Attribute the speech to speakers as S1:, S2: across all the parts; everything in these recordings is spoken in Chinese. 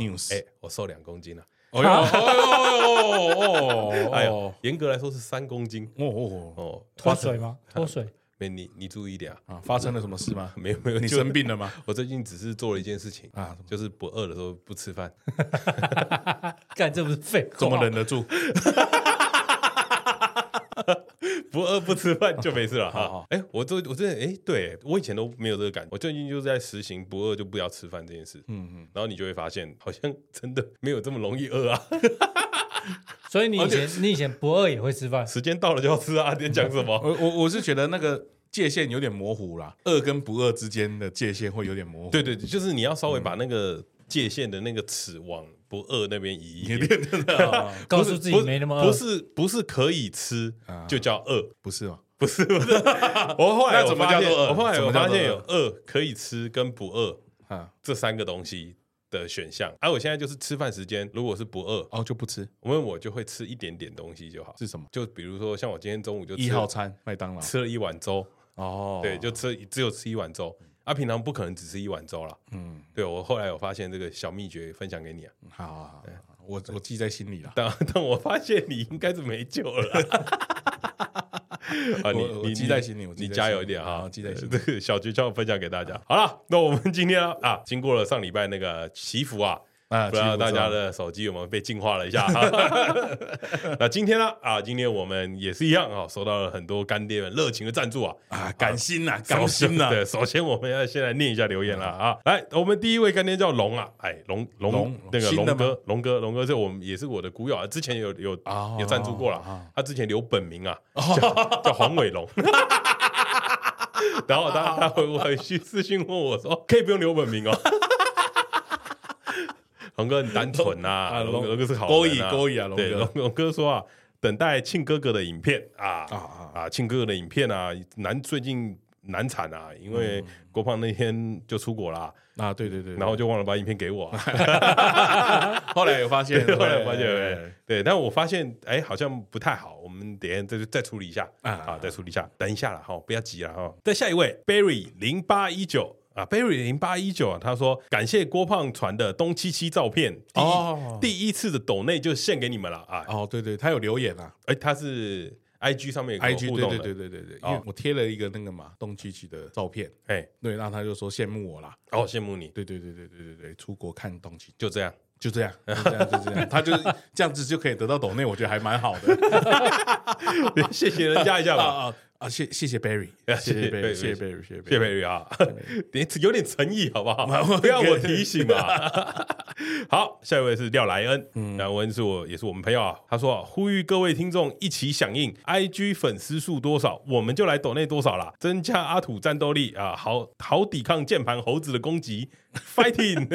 S1: news！
S2: 哎，我瘦两公斤了。
S1: 哦呦哦哦
S2: 哎呦，严格来说是三公斤。
S1: 哦哦哦，
S3: 脱水吗？脱水？
S2: 没，你你注意一点啊！
S1: 啊，发生了什么事吗？
S2: 没有没有，
S1: 你生病了吗？
S2: 我最近只是做了一件事情啊，就是不饿的时候不吃饭。
S3: 干，这不是废话？
S1: 怎么忍得住？
S2: 不饿不吃饭就没事了哈。哎，我这我这哎，对我以前都没有这个感觉，我最近就是在实行不饿就不要吃饭这件事。嗯嗯，然后你就会发现，好像真的没有这么容易饿啊。
S3: 所以你以前你以前不饿也会吃饭，
S2: 时间到了就要吃啊。你讲什么？
S1: 我我我是觉得那个界限有点模糊啦，饿跟不饿之间的界限会有点模糊。
S2: 对对，就是你要稍微把那个界限的那个尺往不饿那边移一点，
S3: 告诉自己没那么饿，
S2: 不是不是可以吃就叫饿，
S1: 不是吗？
S2: 不是不是。我后来
S1: 怎么叫做饿？
S2: 我后来我发现有饿可以吃跟不饿啊这三个东西的选项。而我现在就是吃饭时间，如果是不饿
S1: 哦就不吃，
S2: 因为我就会吃一点点东西就好。
S1: 是什么？
S2: 就比如说像我今天中午就
S1: 一号餐麦当劳
S2: 吃了一碗粥
S1: 哦，
S2: 对，就吃只有吃一碗粥。他平常不可能只吃一碗粥了，嗯，对，我后来有发现这个小秘诀，分享给你啊，
S1: 好，好，好，我我记在心里了。
S2: 但 但我发现你应该是没救了，
S1: 啊，你你记在心里，
S2: 你加油一点哈，
S1: 记在心里。
S2: 这个小诀窍分享给大家。好了，那我们今天啊，经过了上礼拜那个祈福啊。啊，不知道大家的手机有没有被净化了一下？那今天呢？啊，今天我们也是一样啊，收到了很多干爹们热情的赞助啊！
S1: 啊，感心呐，感心呐！
S2: 对，首先我们要先来念一下留言了啊！来，我们第一位干爹叫龙啊，哎，龙龙那个龙哥，龙哥，龙哥，这我们也是我的股友啊，之前有有有赞助过了，他之前留本名啊，叫叫黄伟龙，然后他他回我回去私信问我说，可以不用留本名哦。龙哥很单纯呐，龙龙哥是好人，
S1: 勾引勾引啊，龙哥。
S2: 龙龙哥说啊，等待庆哥哥的影片啊啊啊！庆哥哥的影片啊，难最近难产啊，因为郭胖那天就出国了
S1: 啊，对对对，
S2: 然后就忘了把影片给我。
S1: 后来有发现，
S2: 后来发现，对，但我发现哎，好像不太好，我们等下再再处理一下啊，再处理一下，等一下了哈，不要急了哈。再下一位，Berry 零八一九。啊，Berry 零八一九啊，他说感谢郭胖传的东七七照片，第一、哦、第一次的抖内就献给你们了啊！
S1: 哦，对对，他有留言啊，
S2: 哎，他是 IG 上面有 IG 互动，
S1: 对对对对对，因为我贴了一个那个嘛东七七的照片，哎，对，然后他就说羡慕我啦，
S2: 哦，羡慕你，
S1: 对对对对对对对，出国看东七，
S2: 就这样，
S1: 就这样，就这样，就这样，他就是这样子就可以得到抖内，我觉得还蛮好的，
S2: 谢谢人家一下吧。
S1: 啊，谢谢谢 Berry，谢谢 Berry，谢谢 Berry，谢谢
S2: Berry 啊，点有点诚意好不好？不要我提醒嘛。好，下一位是廖莱恩，莱恩是我也是我们朋友啊。他说啊，呼吁各位听众一起响应，IG 粉丝数多少，我们就来抖内多少啦，增加阿土战斗力啊，好好抵抗键盘猴子的攻击。Fighting！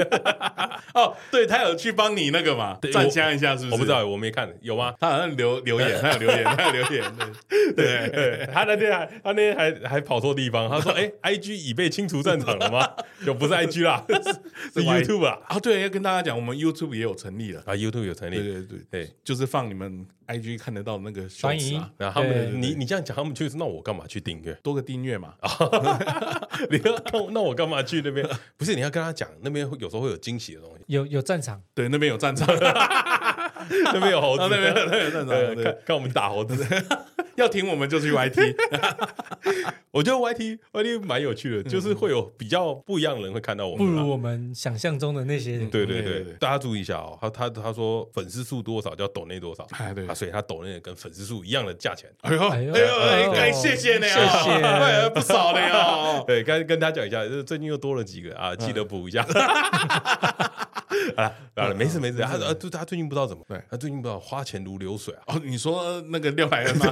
S1: 哦，对，他有去帮你那个嘛，站枪一下是不是？
S2: 我不知道，我没看，有吗？
S1: 他好像留留言，他有留言，他有留言。
S2: 对对，他那天还他那天还还跑错地方，他说：“哎，IG 已被清除战场了吗？”就不是 IG 啦，是 YouTube 啊。
S1: 啊，对，要跟大家讲，我们 YouTube 也有成立了
S2: 啊，YouTube 有成立，
S1: 对对对对，就是放你们 IG 看得到那个欢迎啊。
S2: 然后他们，你你这样讲，他们就是那我干嘛去订阅？
S1: 多个订阅嘛。
S2: 你要那那我干嘛去那边？不是，你要跟他讲，那边有时候会有惊喜的东西。
S3: 有有战场，
S1: 对，那边有战场，
S2: 那边有猴子，
S1: 那边那边有战场，
S2: 看看我们打猴子。
S1: 要停我们就去 YT，
S2: 我觉得 YT YT 蛮有趣的，就是会有比较不一样的人会看到我们，
S3: 不如我们想象中的那些人。
S2: 对对对，大家注意一下哦，他他他说粉丝数多少叫抖内多少，
S1: 哎对，
S2: 所以他抖内跟粉丝数一样的价钱。
S1: 哎呦哎呦。哎，谢谢你
S3: 谢谢，
S1: 不少的哟。
S2: 对，跟跟大家讲一下，就是最近又多了几个啊，记得补一下。啊，好了，没事没事。他他他最近不知道怎么，对他最近不知道花钱如流水啊。
S1: 哦，你说那个廖莱恩吗？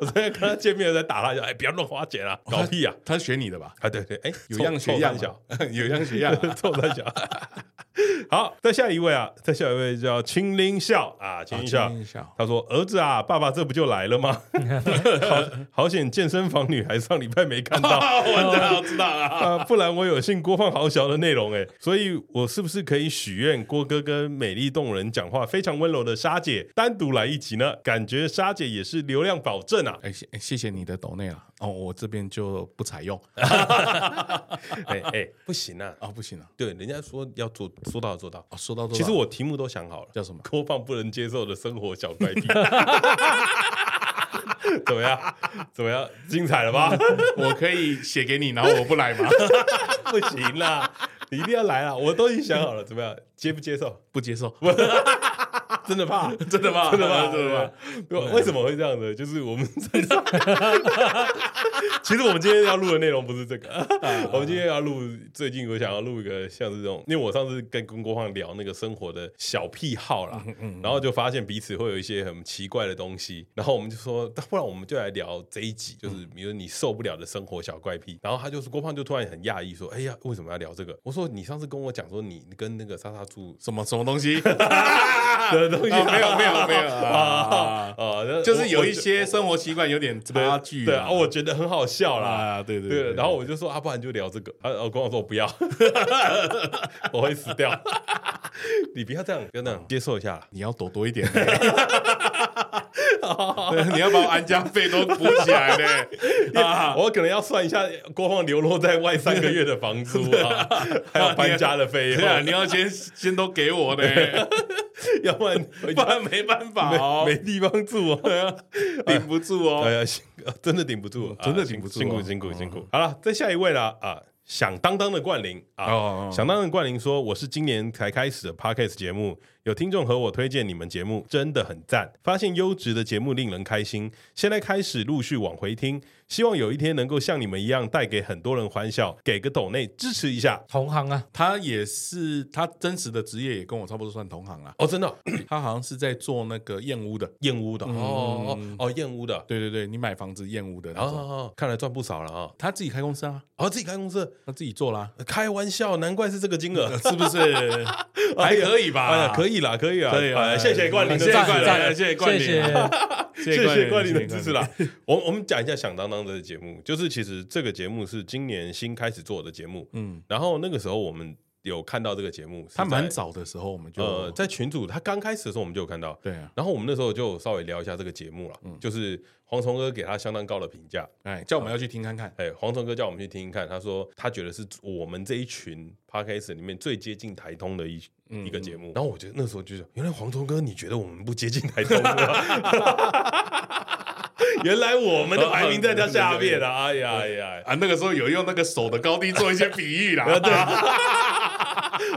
S2: 我昨天跟他见面在打他，就哎，不要乱花钱啊，搞屁啊！
S1: 他学你的吧？
S2: 啊，对对，哎，
S1: 有样学样，有样学样，
S2: 臭三小。好，再下一位啊，再下一位叫青林笑啊，青林笑，他说：“儿子啊，爸爸这不就来了吗？好好险，健身房女孩上礼拜没看到，
S1: 我知道，知道啊。
S2: 啊，不然我有幸播放好小的内容哎，所以我是不是可以许愿郭哥跟美丽动人讲话非常温柔的莎姐单独来一集呢？感觉莎姐也是流量保证啊！
S1: 哎，谢谢谢你的抖内了哦，我这边就不采用。
S2: 哎哎，不行啊，
S1: 啊不行啊，
S2: 对，人家说要做，说到做到，
S1: 说到做到。
S2: 其实我题目都想好了，
S1: 叫什么？
S2: 播放不能接受的生活小怪癖。怎么样？怎么样？精彩了吧？
S1: 我可以写给你，然后我不来吗？
S2: 不行啦，你一定要来啊！我都已经想好了，怎么样？接不接受？
S1: 不接受。
S2: 真的怕？
S1: 真的怕？
S2: 真的怕？真的怕？为什么会这样呢？就是我们 真的，其实我们今天要录的内容不是这个，我们今天要录最近我想要录一个像是这种，因为我上次跟跟郭胖聊那个生活的小癖好啦，然后就发现彼此会有一些很奇怪的东西，然后我们就说，不然我们就来聊这一集，就是比如你受不了的生活小怪癖。然后他就是郭胖就突然很讶异说，哎呀，为什么要聊这个？我说你上次跟我讲说你跟那个莎莎住
S1: 什么什么东西？
S2: 的东西、
S1: 哦、没有没有没有。啊 啊！就是有一些生活习惯有点差距，
S2: 对啊，我觉得很好笑啦，
S1: 啊、对对对，对，
S2: 然后我就说啊，不然就聊这个，啊，我跟我说我不要，我会死掉，你不要这样，不要这样，接受一下，
S1: 你要躲多一点。你要把我安家费都补起来呢，
S2: 啊，我可能要算一下郭放流落在外三个月的房租啊，还有搬家的费用，
S1: 对啊，你要先先都给我呢，
S2: 要不然
S1: 不然没办法哦，
S2: 没地方住哦，
S1: 顶不住哦，
S2: 哎呀，真的顶不住，
S1: 真的顶不住，
S2: 辛苦辛苦辛苦。好了，再下一位了啊。响当当的冠霖啊，响当当的冠霖说：“我是今年才开始的 Podcast 节目，有听众和我推荐你们节目，真的很赞。发现优质的节目令人开心，现在开始陆续往回听。”希望有一天能够像你们一样带给很多人欢笑，给个抖内支持一下。
S3: 同行啊，
S1: 他也是他真实的职业也跟我差不多算同行啊。
S2: 哦，真的，
S1: 他好像是在做那个燕屋的，
S2: 燕屋的。哦哦哦，验屋的。
S1: 对对对，你买房子燕屋的。
S2: 哦哦，看来赚不少了啊。
S1: 他自己开公司啊，
S2: 哦，自己开公司，
S1: 他自己做啦。
S2: 开玩笑，难怪是这个金额，
S1: 是不是？还可以吧？
S2: 哎呀，可以啦，可以啊，可以。谢谢冠霖的
S1: 谢谢冠霖，谢谢冠霖，
S2: 谢谢冠霖的支持啦。我我们讲一下响当当的节目，就是。其实这个节目是今年新开始做的节目，嗯，然后那个时候我们有看到这个节目，
S1: 他蛮早的时候我们就
S2: 呃在群组，他刚开始的时候我们就有看到，
S1: 对啊，
S2: 然后我们那时候就稍微聊一下这个节目了，嗯，就是蝗虫哥给他相当高的评价，
S1: 哎，叫我们要去听看看，
S2: 哎，蝗虫哥叫我们去听听看，他说他觉得是我们这一群 Podcast 里面最接近台通的一一个节目，然后我觉得那时候就是原来黄忠哥你觉得我们不接近台通 原来我们的排名在他下面 了，哎呀哎呀。
S1: 啊！那个时候有用那个手的高低做一些比喻啦，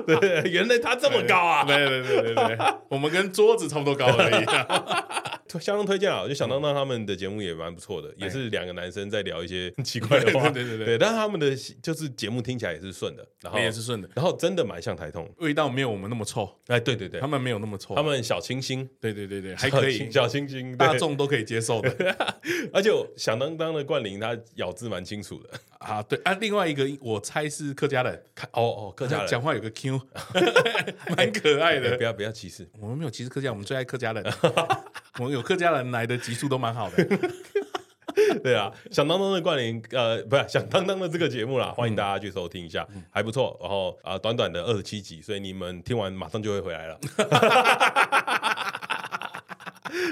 S2: 对，对，原来他这么高啊！
S1: 对对对对对，我们跟桌子差不多高而已。
S2: 相当推荐啊！就想当当他们的节目也蛮不错的，也是两个男生在聊一些很奇怪的话，
S1: 对对对
S2: 对。但是他们的就是节目听起来也是顺的，然后
S1: 也是顺的，
S2: 然后真的蛮像台通，
S1: 味道没有我们那么臭。
S2: 哎，对对对，
S1: 他们没有那么臭，
S2: 他们小清新，
S1: 对对对对，还可以，
S2: 小清新，
S1: 大众都可以接受的。
S2: 而且响当当的冠霖他咬字蛮清楚的
S1: 啊，对啊，另外一个我猜是客家人，
S2: 哦哦，客家人
S1: 讲话有个 Q，蛮可爱的。
S2: 不要不要歧视，
S1: 我们没有歧视客家，我们最爱客家人，我们有客家人来的集数都蛮好的。
S2: 对啊，响当当的冠霖，呃，不是响当当的这个节目啦，欢迎大家去收听一下，还不错。然后啊，短短的二十七集，所以你们听完马上就会回来了。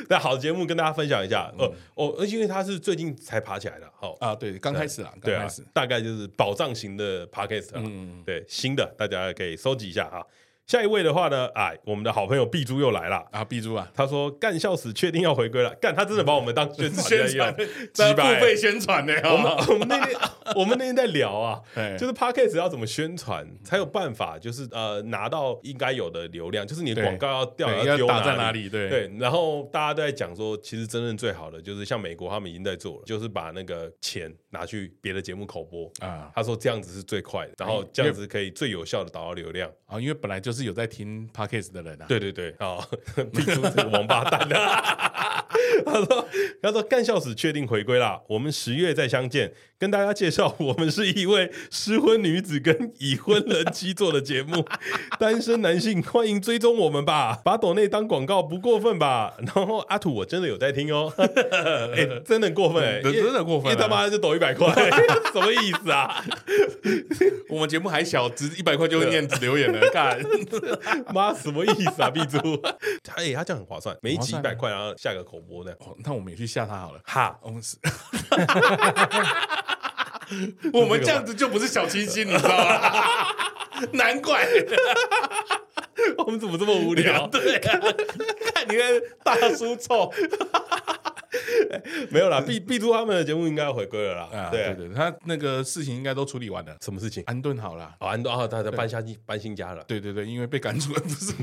S2: 那好节目跟大家分享一下，呃，哦，因为他是最近才爬起来的，好
S1: 啊，对，刚开始啊，刚开始，
S2: 大概就是宝藏型的 podcast，嗯，对，新的大家可以收集一下哈。下一位的话呢，哎，我们的好朋友碧珠又来了
S1: 啊！碧珠啊，
S2: 他说干笑死，确定要回归了。干，他真的把我们当宣传
S1: 宣传，在付费宣传呢。
S2: 我们我们那天 我们那天在聊啊，就是 Podcast 要怎么宣传才有办法，就是呃拿到应该有的流量，就是你的广告要掉要丢
S1: 打在哪里？对
S2: 对。然后大家都在讲说，其实真正最好的就是像美国他们已经在做了，就是把那个钱拿去别的节目口播啊。他说这样子是最快的，然后这样子可以最有效的导到流量
S1: 啊，因为本来就是有在听。Podcast 的人啊，
S2: 对对对，啊，逼出这个王八蛋啊！他说：“他说干笑死确定回归啦，我们十月再相见。跟大家介绍，我们是一位失婚女子跟已婚人妻做的节目，单身男性欢迎追踪我们吧，把抖内当广告不过分吧？然后阿土，我真的有在听哦，哎，真的过分哎，
S1: 真的过分，
S2: 因为他妈就抖一百块，什么意思啊？
S1: 我们节目还小，只一百块就会念留言了，看
S2: 妈什么意思啊？毕珠，哎，他这样很划算，每一集一百块，然后下个口播呢？
S1: 那我们也去吓他好了，
S2: 哈，
S1: 我们是。我们这样子就不是小清新，你知道吗？难怪，
S2: 我们怎么这么无聊？
S1: 对，看你看大叔臭，
S2: 没有啦。毕毕珠他们的节目应该要回归了啦。对对，
S1: 他那个事情应该都处理完了。
S2: 什么事情？
S1: 安顿好了。
S2: 哦，安顿好，他他搬下搬新家了。
S1: 对对对，因为被赶出来，不是。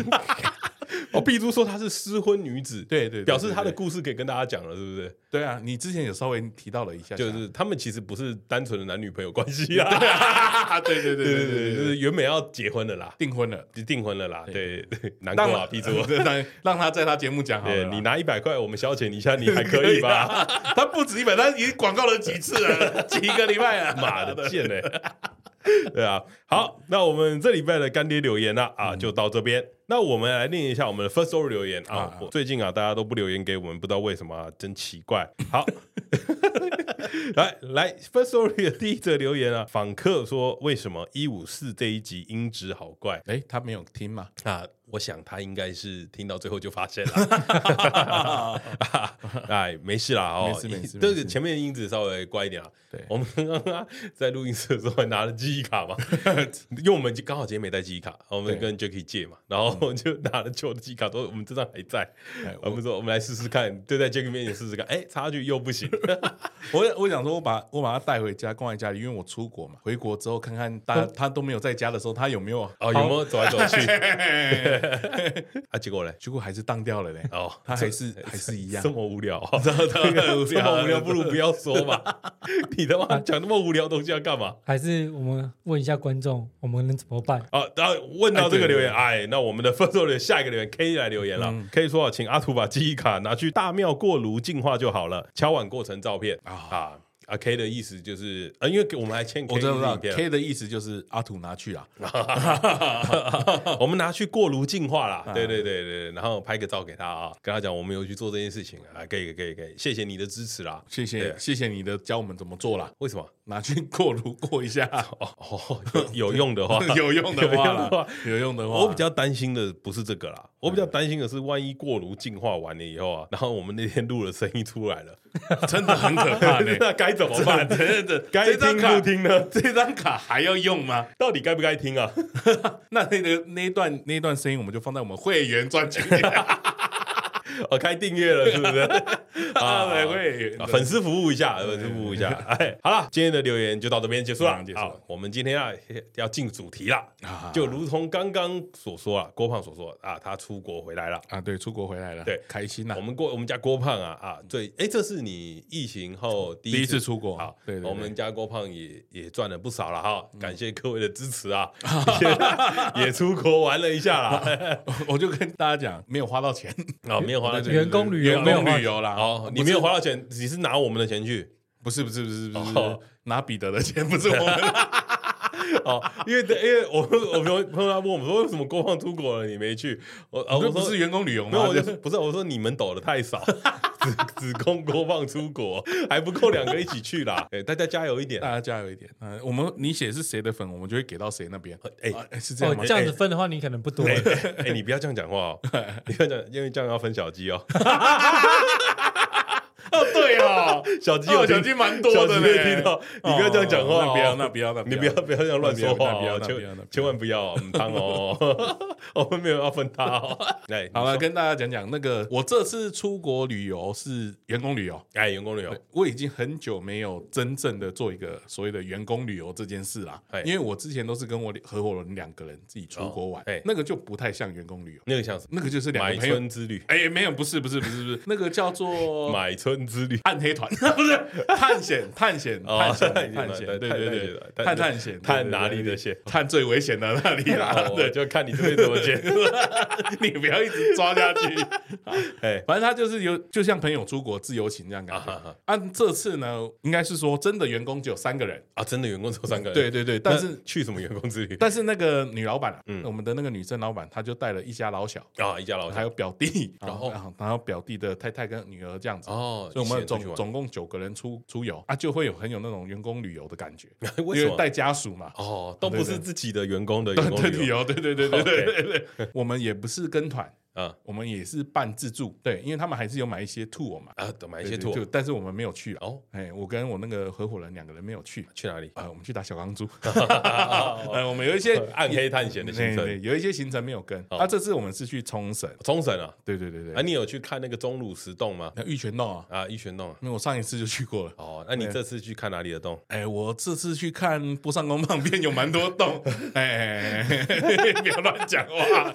S2: 哦，碧珠说她是失婚女子，
S1: 对对，
S2: 表示她的故事可以跟大家讲了，是不是？
S1: 对啊，你之前有稍微提到了一下，
S2: 就是他们其实不是单纯的男女朋友关系啊，
S1: 对对对对对，
S2: 就是原本要结婚的啦，
S1: 订婚了，
S2: 就订婚了啦，对。对，难过啊，碧珠，
S1: 让让他在他节目讲好了，
S2: 你拿一百块，我们消遣一下，你还可以吧？
S1: 他不止一百，他已经广告了几次了，几个礼拜了，
S2: 妈的贱嘞！对啊，好，那我们这礼拜的干爹留言呢啊，就到这边。那我们来念一下我们的 Firstory 留言啊。最近啊，大家都不留言给我们，不知道为什么啊，真奇怪。好，来来 Firstory 的第一则留言啊，访客说，为什么一五四这一集音质好怪？
S1: 哎，他没有听吗？
S2: 啊。我想他应该是听到最后就发现了，哎，没事啦，哦，
S1: 没事 没事，
S2: 这个前面的音质稍微乖一点啊。对，我们刚刚在录音室的时候还拿了记忆卡嘛，因为我们就刚好今天没带记忆卡，我们跟 Jacky 借嘛，然后就拿了旧的记忆卡，都我们这张还在，我们说我们来试试看，就在 Jacky 面前试试看，哎，插上去又不行。
S1: 我我想说，我把我把它带回家，关在家里，因为我出国嘛，回国之后看看他他都没有在家的时候，他有没有
S2: 哦，有没有走来走去？啊，结果嘞，
S1: 结果还是当掉了嘞。哦，他还是还是一样，
S2: 这么无聊，这么无聊，不如不要说吧。你他妈讲那么无聊东西要干嘛？
S3: 还是我们问一下观众，我们能怎么办？
S2: 啊，然后问到这个留言，哎，那我们的分手的下一个留言 K 来留言了，可以说，请阿土把记忆卡拿去大庙过炉净化就好了，敲碗过程照片啊。啊，K 的意思就是，呃，因为我们还欠 K
S1: 我知道，K 的意思就是阿土拿去啊，
S2: 我们拿去过炉净化啦，对对对对，然后拍个照给他啊，跟他讲我们有去做这件事情啊，可以可以可以，谢谢你的支持啦，
S1: 谢谢谢谢你的教我们怎么做啦。
S2: 为什么
S1: 拿去过炉过一下？
S2: 哦哦，有用的话，
S1: 有用的话，有用的话，
S2: 我比较担心的不是这个啦，我比较担心的是万一过炉净化完了以后啊，然后我们那天录的声音出来了，
S1: 真的很可怕，
S2: 那该。怎么办？真的该听不听呢？
S1: 这张卡还要用吗？
S2: 到底该不该听啊？
S1: 那那个那一段那一段声音，我们就放在我们会员专辑里。
S2: 我开订阅了，是不是？
S1: 啊，会
S2: 粉丝服务一下，粉丝服务一下。哎，好了，今天的留言就到这边结束了。好，我们今天要要进主题了。就如同刚刚所说啊，郭胖所说啊，他出国回来了啊，
S1: 对，出国回来了，
S2: 对，
S1: 开心呐。
S2: 我们郭我们家郭胖啊啊，对，哎，这是你疫情后第一次
S1: 出国，
S2: 好，对，我们家郭胖也也赚了不少了哈，感谢各位的支持啊，也出国玩了一下啦。
S1: 我就跟大家讲，没有花到钱
S2: 啊，没有花
S3: 到钱。员工旅游没有
S1: 旅游啦，
S2: 哦，你没有花到钱，你是拿我们的钱去？
S1: 不是不是不是不是，拿彼得的钱，不是我们。
S2: 哦，因为因为我我朋友朋友他问我们说，为什么郭放出国了你没去？我我说是员工旅游吗？我就不是我说你们抖的太少，只只供郭胖出国还不够两个一起去啦。哎，大家加油一点，
S1: 大家加油一点。嗯，我们你写是谁的粉，我们就会给到谁那边。
S2: 哎，
S3: 是这样吗？这样子分的话，你可能不多。
S2: 哎，你不要这样讲话哦，你不要讲，因为这样要分小鸡哦。
S1: 哦，对哦，
S2: 小鸡有小鸡蛮多的呢。听到你不要这样讲话，
S1: 不要，那不要，那
S2: 你不要不要这样乱说话，不要，千千万不要，哦，我们没有要分他哦。
S1: 哎，好了，跟大家讲讲那个，我这次出国旅游是员工旅游，
S2: 哎，员工旅游，
S1: 我已经很久没有真正的做一个所谓的员工旅游这件事啦。因为我之前都是跟我合伙人两个人自己出国玩，哎，那个就不太像员工旅游，
S2: 那个像什么？
S1: 那个就是两个买
S2: 春之旅。
S1: 哎，没有，不是，不是，不是，不是，那个叫做
S2: 买春。之旅
S1: 暗黑团 不是探险 探险探险探险对对对探探险
S2: 探哪里的险？
S1: 探最危险的那里啦。对，就看你这边怎么
S2: 间，
S1: 你不要一直抓下去。哎，反正他就是有，就像朋友出国自由行这样感觉。按这次呢，应该是说真的员工只有三个人
S2: 啊，真的员工只有三个人。
S1: 对对对，但是
S2: 去什么员工之旅？
S1: 但是那个女老板，嗯，我们的那个女生老板，她就带了一家老小
S2: 啊，一家老小，
S1: 还有表弟，然后然后表弟的太太跟女儿这样子哦，所以我们总总共九个人出出游啊，就会有很有那种员工旅游的感觉，因为带家属嘛，
S2: 哦，都不是自己的员工的员工旅游，
S1: 对对对对对对对，我们也不是跟团。啊，我们也是半自助，对，因为他们还是有买一些 tour 嘛，
S2: 啊，都买一些 tour，
S1: 但是我们没有去哦，哎，我跟我那个合伙人两个人没有去，
S2: 去哪里？
S1: 啊，我们去打小钢珠，呃，我们有一些
S2: 暗黑探险的行程，
S1: 有一些行程没有跟，啊，这次我们是去冲绳，
S2: 冲绳啊，
S1: 对对对对，
S2: 啊，你有去看那个钟乳石洞吗？
S1: 玉泉洞啊，
S2: 啊，玉泉洞，
S1: 因为我上一次就去过了，
S2: 哦，那你这次去看哪里的洞？
S1: 哎，我这次去看波上宫旁边有蛮多洞，哎，不要乱讲话，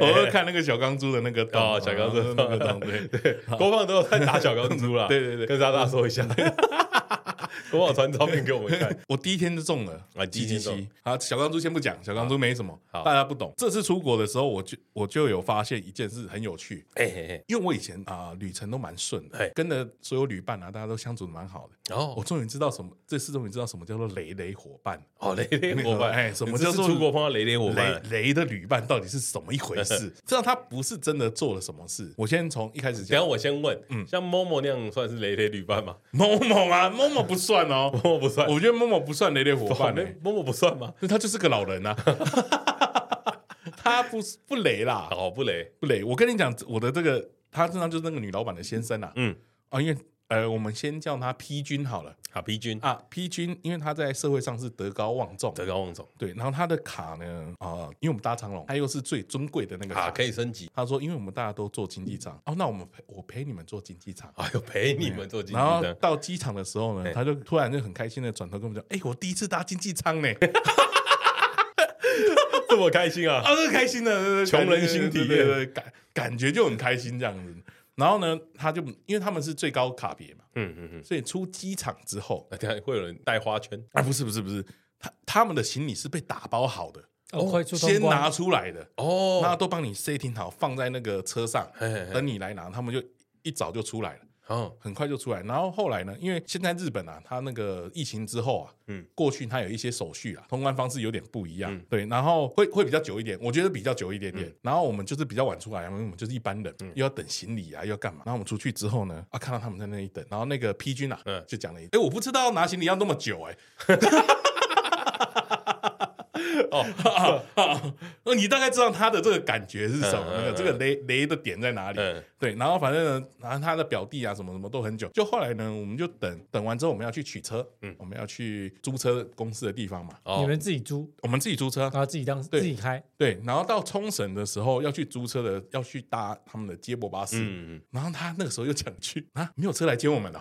S1: 我会看那个小。钢珠的那个
S2: 刀，小钢珠的那个刀，对 对，郭胖都有在打小钢珠了，
S1: 对对对，
S2: 跟大家说一下。我帮我传照片给我们看。
S1: 我第一天就中了啊，七七七。好，小钢珠先不讲，小钢珠没什么，大家不懂。这次出国的时候，我就我就有发现一件事很有趣。哎嘿嘿，因为我以前啊旅程都蛮顺的，跟着所有旅伴啊，大家都相处的蛮好的。哦，我终于知道什么，这次终于知道什么叫做雷雷伙伴。
S2: 哦，雷雷伙伴，哎，
S1: 什么叫做
S2: 出国碰到雷雷伙伴？
S1: 雷的旅伴到底是什么一回事？知道他不是真的做了什么事。我先从一开始
S2: 讲，我先问，嗯，像 Momo 那样算是雷雷旅伴吗
S1: ？Momo 啊，Momo 不算哦
S2: ，Momo 不算。
S1: 我觉得 Momo 不算雷雷伙伴，欸
S2: ，Momo 不算吗？
S1: 他就是个老人啊，他不不雷啦，
S2: 哦，不雷
S1: 不雷。我跟你讲，我的这个他身上就是那个女老板的先生啊，嗯，啊，因为。呃，我们先叫他 P 君好了。
S2: 好，P 君
S1: 啊，P 君，因为他在社会上是德高望重，
S2: 德高望重。
S1: 对，然后他的卡呢，啊，因为我们搭长龙，他又是最尊贵的那个卡，
S2: 可以升级。
S1: 他说，因为我们大家都坐经济舱，哦，那我们陪我陪你们坐经济舱，
S2: 哎呦，陪你们坐经济舱。
S1: 然后到机场的时候呢，他就突然就很开心的转头跟我们讲，哎，我第一次搭经济舱呢，
S2: 这么开心啊，
S1: 啊，是开心的，
S2: 穷人心体验，
S1: 感感觉就很开心这样子。然后呢，他就因为他们是最高卡别嘛，嗯嗯嗯，所以出机场之后，
S2: 会有人带花圈
S1: 啊？不是不是不是，他他们的行李是被打包好的，
S3: 哦，
S1: 先拿出来的哦，那都帮你 setting 好，放在那个车上，等你来拿，他们就一早就出来了。哦，很快就出来，然后后来呢？因为现在日本啊，它那个疫情之后啊，嗯，过去它有一些手续啊，通关方式有点不一样，嗯、对，然后会会比较久一点，我觉得比较久一点点。嗯、然后我们就是比较晚出来，因为我们就是一般人，嗯、又要等行李啊，又要干嘛？然后我们出去之后呢，啊，看到他们在那里等，然后那个 P 君啊，嗯，就讲了一句，哎，我不知道拿行李要那么久，欸，哎。哦，那，你大概知道他的这个感觉是什么？那个这个雷雷的点在哪里？对，然后反正呢，然后他的表弟啊，什么什么都很久。就后来呢，我们就等等完之后，我们要去取车，嗯，我们要去租车公司的地方嘛。
S3: 你们自己租？
S1: 我们自己租车，
S3: 然后自己当自己开。
S1: 对，然后到冲绳的时候要去租车的，要去搭他们的接驳巴士。嗯，然后他那个时候又讲去啊，没有车来接我们了。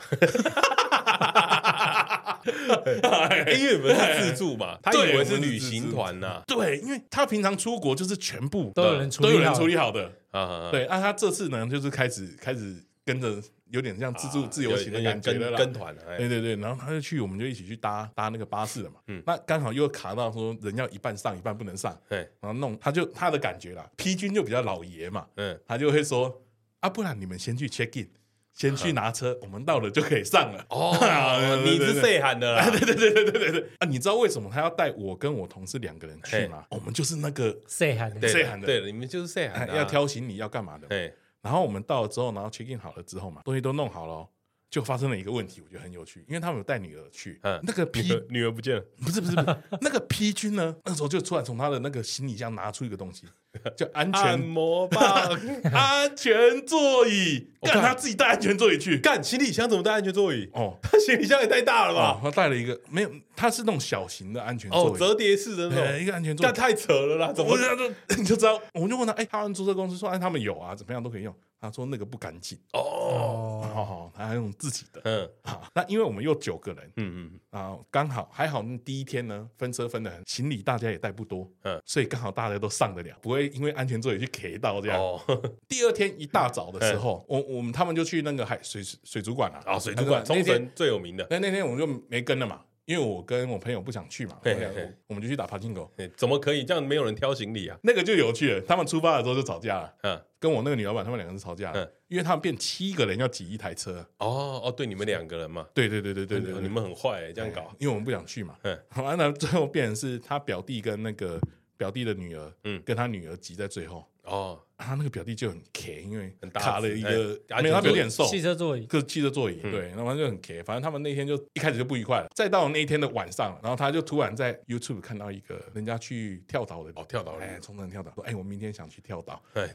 S2: 因为你们是自助嘛，他以为是旅行团呐。
S1: 对，因为他平常出国就是全部
S3: 都有人
S1: 都有人处理好的啊。对，那他这次呢，就是开始开始跟着，有点像自助自由行的感觉了，
S2: 跟团。
S1: 对对对，然后他就去，我们就一起去搭搭那个巴士了嘛。嗯，那刚好又卡到说人要一半上，一半不能上。对，然后弄他就他的感觉啦，P 君就比较老爷嘛。嗯，他就会说啊，不然你们先去 check in。先去拿车，我们到了就可以上了。哦，
S2: 你是谁喊的啦？
S1: 对对对对对对对啊！你知道为什么他要带我跟我同事两个人去吗？我们就是那个
S3: 谁喊的？
S1: 谁喊的？
S2: 对，你们就是谁喊的？
S1: 要挑行李要干嘛的？对。然后我们到了之后，然后 check in 好了之后嘛，东西都弄好了，就发生了一个问题，我觉得很有趣，因为他们有带女儿去。嗯。那个 P
S2: 女儿不见了？
S1: 不是不是不是，那个 P 君呢？那时候就突然从他的那个行李箱拿出一个东西。叫安全
S2: 按摩棒，
S1: 安全座椅。干他自己带安全座椅去，
S2: 干行李箱怎么带安全座椅？哦，他行李箱也太大了吧？
S1: 哦、他带了一个没有，他是那种小型的安全座椅，
S2: 哦，折叠式的那种一个安全座椅，那太扯了啦！怎么
S1: 就 你就知道？我们就问他，哎、欸，他们租车公司说，哎，他们有啊，怎么样都可以用。他说那个不干净哦，好好，他还用自己的，嗯，好，那因为我们有九个人，嗯嗯，啊，刚好还好，第一天呢分车分的很，行李大家也带不多，嗯，所以刚好大家都上得了，不会因为安全座椅去 K 到这样。哦，第二天一大早的时候，我我们他们就去那个海水水族馆了，啊，水族馆冲绳最有名的。那那天我们就没跟了嘛。因为我跟我朋友不想去嘛，嘿嘿嘿我们就去打爬金狗。
S2: 怎么可以这样？没有人挑行李啊？
S1: 那个就有趣了。他们出发的时候就吵架了。嗯，跟我那个女老板他们两个人吵架了。嗯，因为他们变七个人要挤一台车。
S2: 哦哦，对，你们两个人嘛。
S1: 对对对对对对，
S2: 你们很坏，这样搞。
S1: 因为我们不想去嘛。嗯，完了最后变成是他表弟跟那个表弟的女儿，嗯，跟他女儿挤在最后。哦。他那个表弟就很 K，因为卡了一个，没有他有点瘦，
S3: 汽车座椅，
S1: 个汽车座椅，对，然后就很 K。反正他们那天就一开始就不愉快了。再到那一天的晚上，然后他就突然在 YouTube 看到一个人家去跳岛的，哦，跳岛，哎，冲绳跳岛，说，哎，我明天想去跳岛。哎，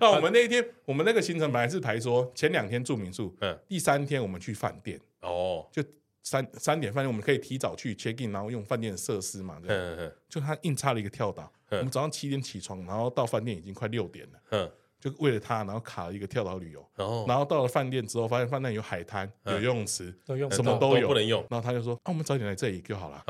S1: 那我们那一天，我们那个行程本来是排说前两天住民宿，嗯，第三天我们去饭店，哦，就。三三点饭店，我们可以提早去 check in，然后用饭店的设施嘛。对，就他硬插了一个跳岛。我们早上七点起床，然后到饭店已经快六点了。就为了他，然后卡了一个跳岛旅游。然后到了饭店之后，发现饭店有海滩、有游泳池，什么都有，
S2: 不能用。
S1: 然后他就说：“啊，我们早点来这里就好了。”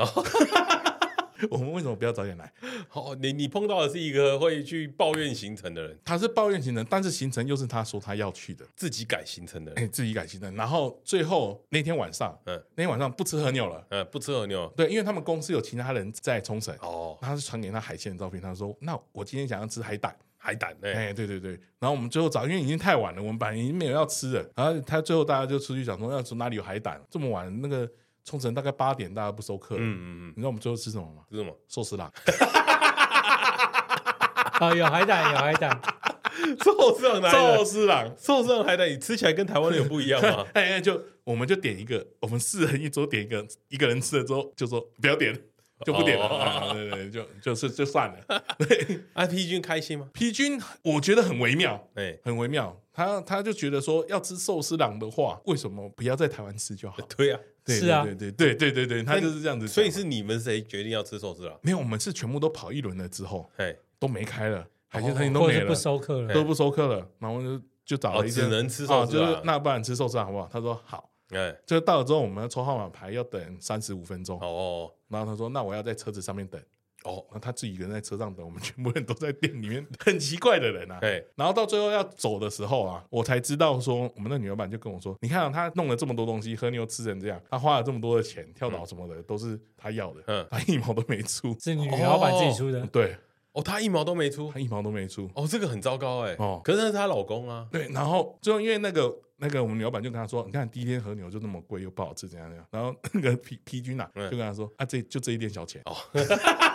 S1: 我们为什么不要早点来？
S2: 好，你你碰到的是一个会去抱怨行程的人，
S1: 他是抱怨行程，但是行程又是他说他要去的，
S2: 自己改行程的人，
S1: 哎，自己改行程，然后最后那天晚上，嗯，那天晚上不吃和牛了，
S2: 嗯，不吃和牛，
S1: 对，因为他们公司有其他人在冲绳，哦，他是传给他海鲜的照片，他说，那我今天想要吃海胆，
S2: 海胆，
S1: 哎，对对对，然后我们最后找，因为已经太晚了，我们本来已经没有要吃了，然后他最后大家就出去讲说，要从哪里有海胆，这么晚那个。冲绳大概八点，大家不收客。嗯嗯嗯，你知道我们最后吃什么吗？
S2: 吃什么？
S1: 寿司郎。
S3: 啊，有海胆，有海胆。
S2: 寿司郎，
S1: 寿司郎，
S2: 寿司郎海胆，你吃起来跟台湾的有不一样吗？
S1: 哎，就我们就点一个，我们四人一桌点一个，一个人吃了之后就说不要点，就不点了。对对，就就是就算了。对，
S2: 啊，P 君开心吗
S1: ？P 君我觉得很微妙，哎，很微妙。他他就觉得说，要吃寿司郎的话，为什么不要在台湾吃就好？
S2: 对呀。
S3: 是啊，
S1: 对对对对对对，他就是这样子。
S2: 所以是你们谁决定要吃寿司郎？
S1: 没有，我们是全部都跑一轮了之后，哎，都没开了，海鲜餐厅都没了，
S3: 不收客了，
S1: 都不收客了。然后就就找了一
S2: 只能吃寿司郎，
S1: 那不然吃寿司郎好不好？他说好。哎，就到了之后，我们要抽号码牌，要等三十五分钟。哦，然后他说，那我要在车子上面等。哦，那他自己一个人在车上等，我们全部人都在店里面，很奇怪的人啊。对，然后到最后要走的时候啊，我才知道说，我们的女老板就跟我说，你看啊他弄了这么多东西，和牛吃成这样，他花了这么多的钱，跳岛什么的都是他要的，嗯，他一毛都没出，
S3: 是女老板自己出的。
S1: 对，
S2: 哦，他一毛都没出，
S1: 他一毛都没出。
S2: 哦，这个很糟糕哎。哦，可是那是她老公啊。
S1: 对，然后最后因为那个那个我们女老板就跟他说，你看第一天和牛就那么贵又不好吃，怎样怎样。然后那个 P P 君啊，就跟他说啊，这就这一点小钱。哦。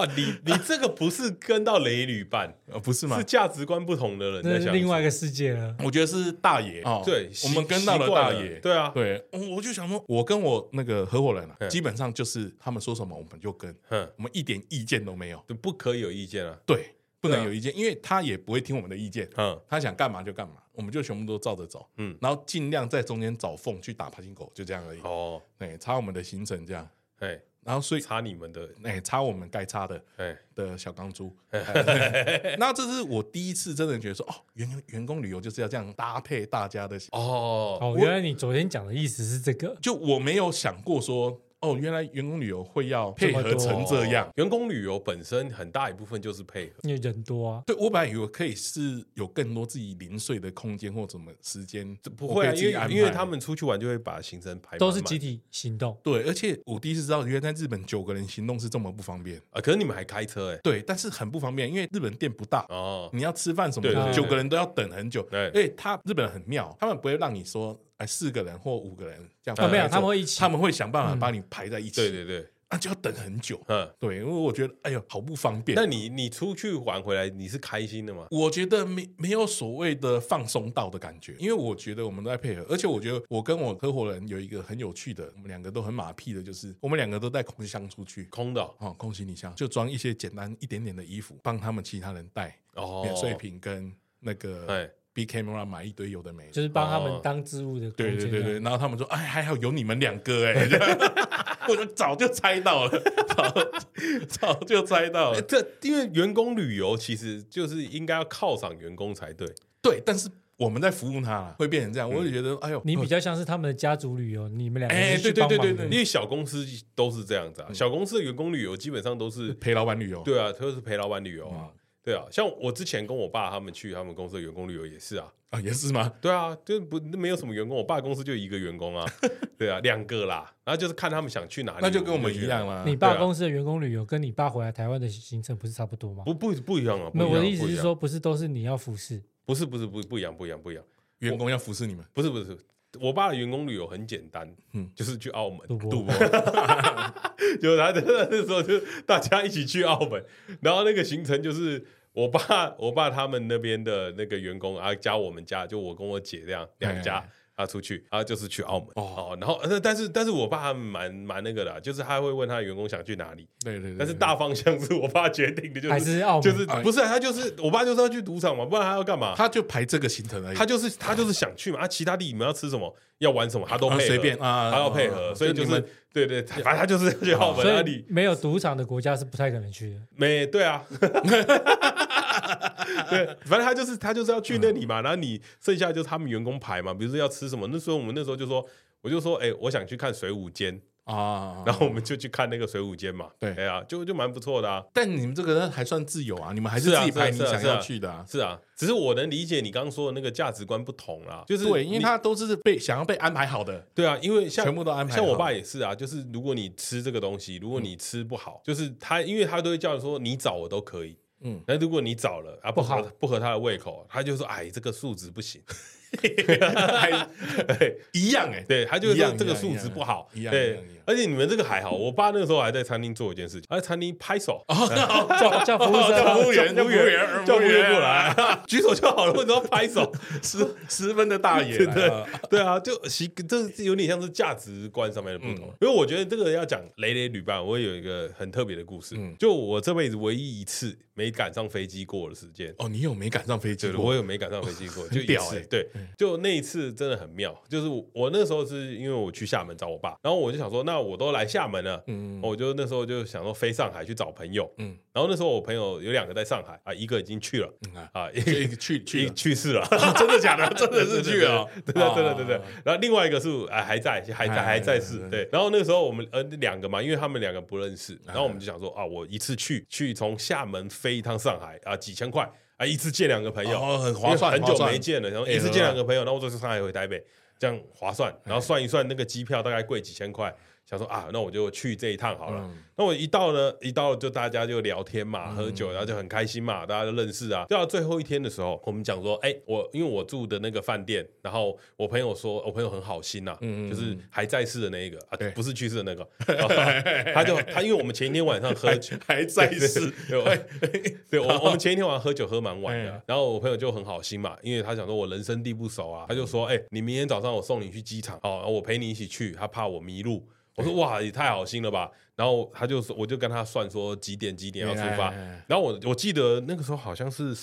S2: 啊，你你这个不是跟到雷旅伴，
S1: 不是吗？
S2: 是价值观不同的人，在想
S3: 另外一个世界了。
S1: 我觉得是大爷哦，
S2: 对，
S1: 我们跟到了大爷，
S2: 对啊，
S1: 对，我就想说，我跟我那个合伙人啊，基本上就是他们说什么我们就跟，我们一点意见都没有，
S2: 就不可以有意见啊，
S1: 对，不能有意见，因为他也不会听我们的意见，嗯，他想干嘛就干嘛，我们就全部都照着走，嗯，然后尽量在中间找缝去打爬行狗，就这样而已，哦，对，插我们的行程这样，哎。然后所以
S2: 插你们的，
S1: 哎，插我们该插的，哎的小钢珠。那这是我第一次真的觉得说，哦，员员工旅游就是要这样搭配大家的。
S3: 哦哦，原来你昨天讲的意思是这个，
S1: 就我没有想过说。哦，原来员工旅游会要配合成这样。
S2: 员工旅游本身很大一部分就是配合，
S3: 因为人多啊。
S1: 对，我本来以为可以是有更多自己零碎的空间或什么时间，
S2: 不会啊，因为因为他们出去玩就会把行程排
S3: 都是集体行动。
S1: 对，而且我第一次知道，原来在日本九个人行动是这么不方便
S2: 啊。可是你们还开车哎？
S1: 对，但是很不方便，因为日本店不大哦，你要吃饭什么的，九个人都要等很久。对，而且他日本人很妙，他们不会让你说。哎，四个人或五个人这样，
S3: 没有，他们会一起，
S1: 他们会想办法把你排在一起。
S2: 对对对，
S1: 那就要等很久。嗯，对，因为我觉得，哎呦，好不方便。
S2: 那你你出去玩回来，你是开心的吗？
S1: 我觉得没没有所谓的放松到的感觉，因为我觉得我们都在配合，而且我觉得我跟我合伙人有一个很有趣的，我们两个都很马屁的，就是我们两个都带空箱出去，
S2: 空的
S1: 哦，空行李箱就装一些简单一点点的衣服，帮他们其他人带哦，免税品跟那个。B camera 买一堆有的没的，
S3: 就是帮他们当置物的、哦。
S1: 对对对对，然后他们说：“哎，还好有你们两个哎。”我就早就猜到了，早早就猜到了。
S2: 这因为员工旅游其实就是应该要犒赏员工才对。
S1: 对，但是我们在服务他，会变成这样。我就觉得，哎呦，
S3: 你比较像是他们的家族旅游，你们两个
S1: 哎，对对对对对，
S2: 因为小公司都是这样子啊。小公司的员工旅游基本上都是
S1: 陪老板旅游，
S2: 对啊，都是陪老板旅游啊。对啊，像我之前跟我爸他们去他们公司的员工旅游也是啊，
S1: 啊也是吗？
S2: 对啊，就不没有什么员工，我爸公司就一个员工啊，对啊，两个啦，然后就是看他们想去哪里，
S1: 那就跟我们一样啦。
S3: 你爸公司的员工旅游跟你爸回来台湾的行程不是差不多吗？
S2: 不不不一样啊，
S3: 那我的意思是说，不是都是你要服侍？
S2: 不是不是不不一样不一样不一样，
S1: 员工要服侍你们？
S2: 不是不是。我爸的员工旅游很简单，嗯，就是去澳门赌博，就他的那时候就大家一起去澳门，然后那个行程就是我爸我爸他们那边的那个员工啊加我们家，就我跟我姐这样两家。他出去，他就是去澳门。哦，然后，但是，但是我爸蛮蛮那个的，就是他会问他员工想去哪里，
S1: 对对对，
S2: 但是大方向是我爸决定的，就是
S3: 还是澳门，
S2: 就是不是他就是我爸就是要去赌场嘛，不然他要干嘛？
S1: 他就排这个行程而已，
S2: 他就是他就是想去嘛，啊，其他地你们要吃什么，要玩什么，他都随便啊，他要配合，所以就是对对，反正他就是去澳门，
S3: 所以没有赌场的国家是不太可能去的，
S2: 没对啊。对，反正他就是他就是要去那里嘛，然后你剩下就是他们员工排嘛，比如说要吃什么，那时候我们那时候就说，我就说，哎，我想去看水舞间。啊，然后我们就去看那个水舞间嘛，对，哎呀，就就蛮不错的啊。
S1: 但你们这个还算自由啊，你们还是自己排你想要去的啊，
S2: 是啊。只是我能理解你刚刚说的那个价值观不同啦，就是
S1: 对，因为他都是被想要被安排好的，
S2: 对啊，因为像
S1: 全部都安排，
S2: 像我爸也是啊，就是如果你吃这个东西，如果你吃不好，就是他，因为他都会叫你说你找我都可以。嗯，那如果你找了啊，不合不合他的胃口，他就说哎，这个数值不行，
S1: 一样哎，
S2: 对，他就说这个数值不好，对。而且你们这个还好，我爸那个时候还在餐厅做一件事情，他在餐厅拍手，
S3: 叫叫服务生、
S1: 服务员、服务员、
S2: 叫服务员过来。举手就好了，为什么要拍手？
S1: 十十分的大爷，
S2: 对对啊，就习这有点像是价值观上面的不同。因为我觉得这个要讲雷雷旅伴，我也有一个很特别的故事，就我这辈子唯一一次没赶上飞机过的时间。
S1: 哦，你有没赶上飞机？
S2: 我有没赶上飞机过，就一次。对，就那一次真的很妙，就是我那时候是因为我去厦门找我爸，然后我就想说，那我都来厦门了，嗯，我就那时候就想说飞上海去找朋友，嗯，然后那时候我朋友有两个在上海啊，一个已经去了，啊，一个去去 去世了，
S1: 真的假的？真的是去了，
S2: 对对对对对。然后另外一个是啊还在还在还在世，对。然后那个时候我们呃两个嘛，因为他们两个不认识，然后我们就想说啊，我一次去去从厦门飞一趟上海啊，几千块啊，一次见两个朋友，
S1: 很划算，
S2: 很久没见了，然后一次见两个朋友，然后我就从上海回台北，这样划算，然后算一算那个机票大概贵几千块。想说啊，那我就去这一趟好了。嗯、那我一到呢，一到就大家就聊天嘛，喝酒，然后就很开心嘛，大家都认识啊。到最后一天的时候，我们讲说，哎、欸，我因为我住的那个饭店，然后我朋友说，我朋友很好心呐、就是还在世的那一个不是去世的那个，他就他因为我们前一天晚上喝酒
S1: 还在世，
S2: 对，我我们前一天晚上喝酒喝蛮晚的，然后我朋友就很好心嘛，因为他想说我人生地不熟啊，他就说，哎、欸，你明天早上我送你去机场，哦，我陪你一起去，他怕我迷路。我说哇，也太好心了吧！然后他就说，我就跟他算说几点几点要出发。然后我我记得那个时候好像是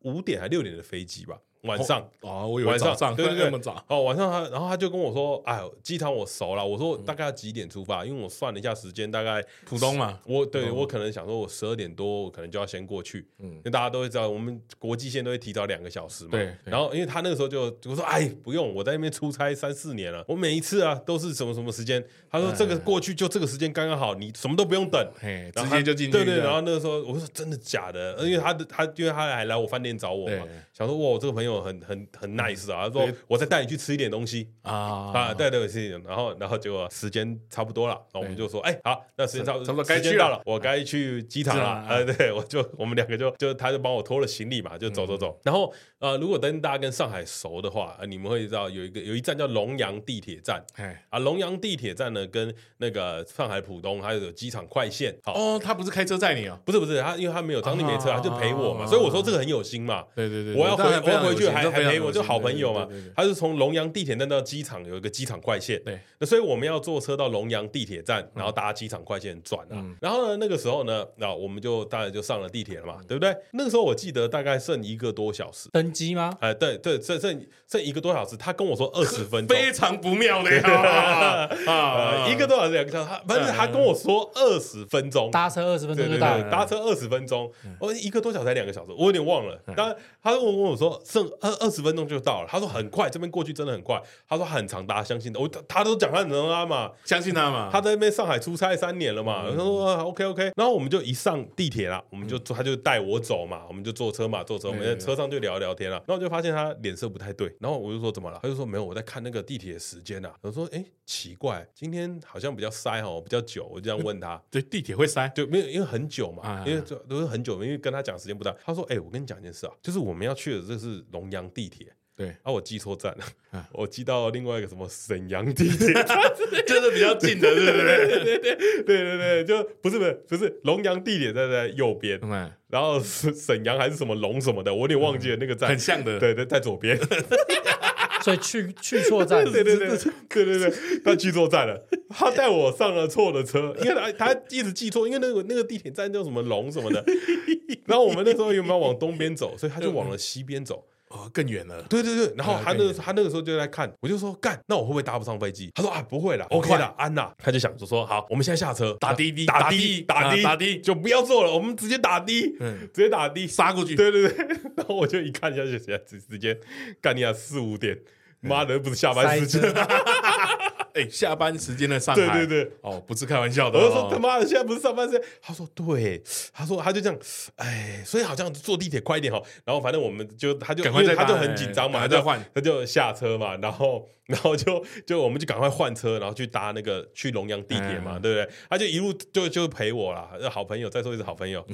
S2: 五点还六点的飞机吧。晚上
S1: 啊，我以为早上，
S2: 对对对，那么早哦。晚上他，然后他就跟我说：“哎，机场我熟了。”我说：“大概要几点出发？因为我算了一下时间，大概
S1: 浦东嘛。
S2: 我对我可能想说，我十二点多，我可能就要先过去。嗯，因为大家都会知道，我们国际线都会提早两个小时嘛。对。然后，因为他那个时候就我说：“哎，不用，我在那边出差三四年了，我每一次啊都是什么什么时间。”他说：“这个过去就这个时间刚刚好，你什么都不用等，
S1: 直接就进去。”
S2: 对对。然后那个时候我说：“真的假的？”因为他的他因为他还来我饭店找我嘛，想说：“哇，我这个朋友很很很。” nice 啊，他说我再带你去吃一点东西。啊。啊，对对对，然后然后结果时间差不多了，然后我们就说，哎，好，那时间差不多，该去到了，我该去机场了。啊，对，我就我们两个就就他就帮我拖了行李嘛，就走走走，然后呃，如果等大家跟上海熟的话，你们会知道有一个有一站叫龙阳地铁站，哎啊，龙阳地铁站呢跟那个上海浦东还有机场快线，
S1: 哦，他不是开车载你哦，
S2: 不是不是，他因为他没有当地没车，他就陪我嘛，所以我说这个很有心嘛，
S1: 对对对，
S2: 我要回我要回去还还陪我。就好朋友嘛，他是从龙阳地铁站到机场有一个机场快线，对，那所以我们要坐车到龙阳地铁站，然后搭机场快线转啊。然后呢，那个时候呢，那我们就当然就上了地铁了嘛，对不对？那个时候我记得大概剩一个多小时
S3: 登机吗？
S2: 哎，对对，剩剩剩一个多小时，他跟我说二十分钟，
S1: 非常不妙的呀
S2: 啊！一个多小时两个小时，他反正他跟我说二十分钟
S3: 搭车二十分钟就到，
S2: 搭车二十分钟，我一个多小时还两个小时，我有点忘了。当然他问问我说剩二二十分钟就到了。他说很快，这边过去真的很快。他说很长，大家相信的。我他都讲他很能啊嘛，
S1: 相信他嘛。
S2: 他在那边上海出差三年了嘛。他说 OK OK，然后我们就一上地铁了，我们就他就带我走嘛，我们就坐车嘛，坐车，我们在车上就聊一聊天了。然后我就发现他脸色不太对，然后我就说怎么了？他就说没有，我在看那个地铁时间呐。我说哎，奇怪，今天好像比较塞哦，比较久。我就这样问他，
S1: 对，地铁会塞，
S2: 对没有，因为很久嘛，因为这都是很久，因为跟他讲时间不大。他说哎，我跟你讲一件事啊，就是我们要去的这是龙阳地铁。对，啊，我记错站了，我记到另外一个什么沈阳地铁，
S1: 就是比较近的，对不对？
S2: 对对对对对，就不是不是不是龙阳地铁在在右边，然后沈阳还是什么龙什么的，我有点忘记了那个站，
S1: 很像的，
S2: 对对，在左边，
S3: 所以去去错站，
S2: 对对对对对对，他去错站了，他带我上了错的车，因为他他一直记错，因为那个那个地铁站叫什么龙什么的，然后我们那时候有没有往东边走，所以他就往了西边走。
S1: 哦，更远了。
S2: 对对对，然后他那个他那个时候就在看，我就说干，那我会不会搭不上飞机？他说啊，不会了，OK 了，安娜。他就想着说，好，我们现在下车，
S1: 打滴滴，
S2: 打滴打滴打滴，就不要坐了，我们直接打滴，直接打滴
S1: 杀过去。
S2: 对对对，然后我就一看一下，就直接直接干你啊，四五点，妈的，不是下班时间。
S1: 哎，下班时间的上海，
S2: 对对对，
S1: 哦，不是开玩笑的。
S2: 我就说他妈的，现在不是上班时间。他说对，他说他就这样，哎，所以好像坐地铁快一点哦。然后反正我们就他就赶快他就很紧张嘛，他就换，他就下车嘛，然后 然后就就我们就赶快换车，然后去搭那个去龙阳地铁嘛，对不对？他就一路就就陪我啦，好朋友，再说一次好朋友。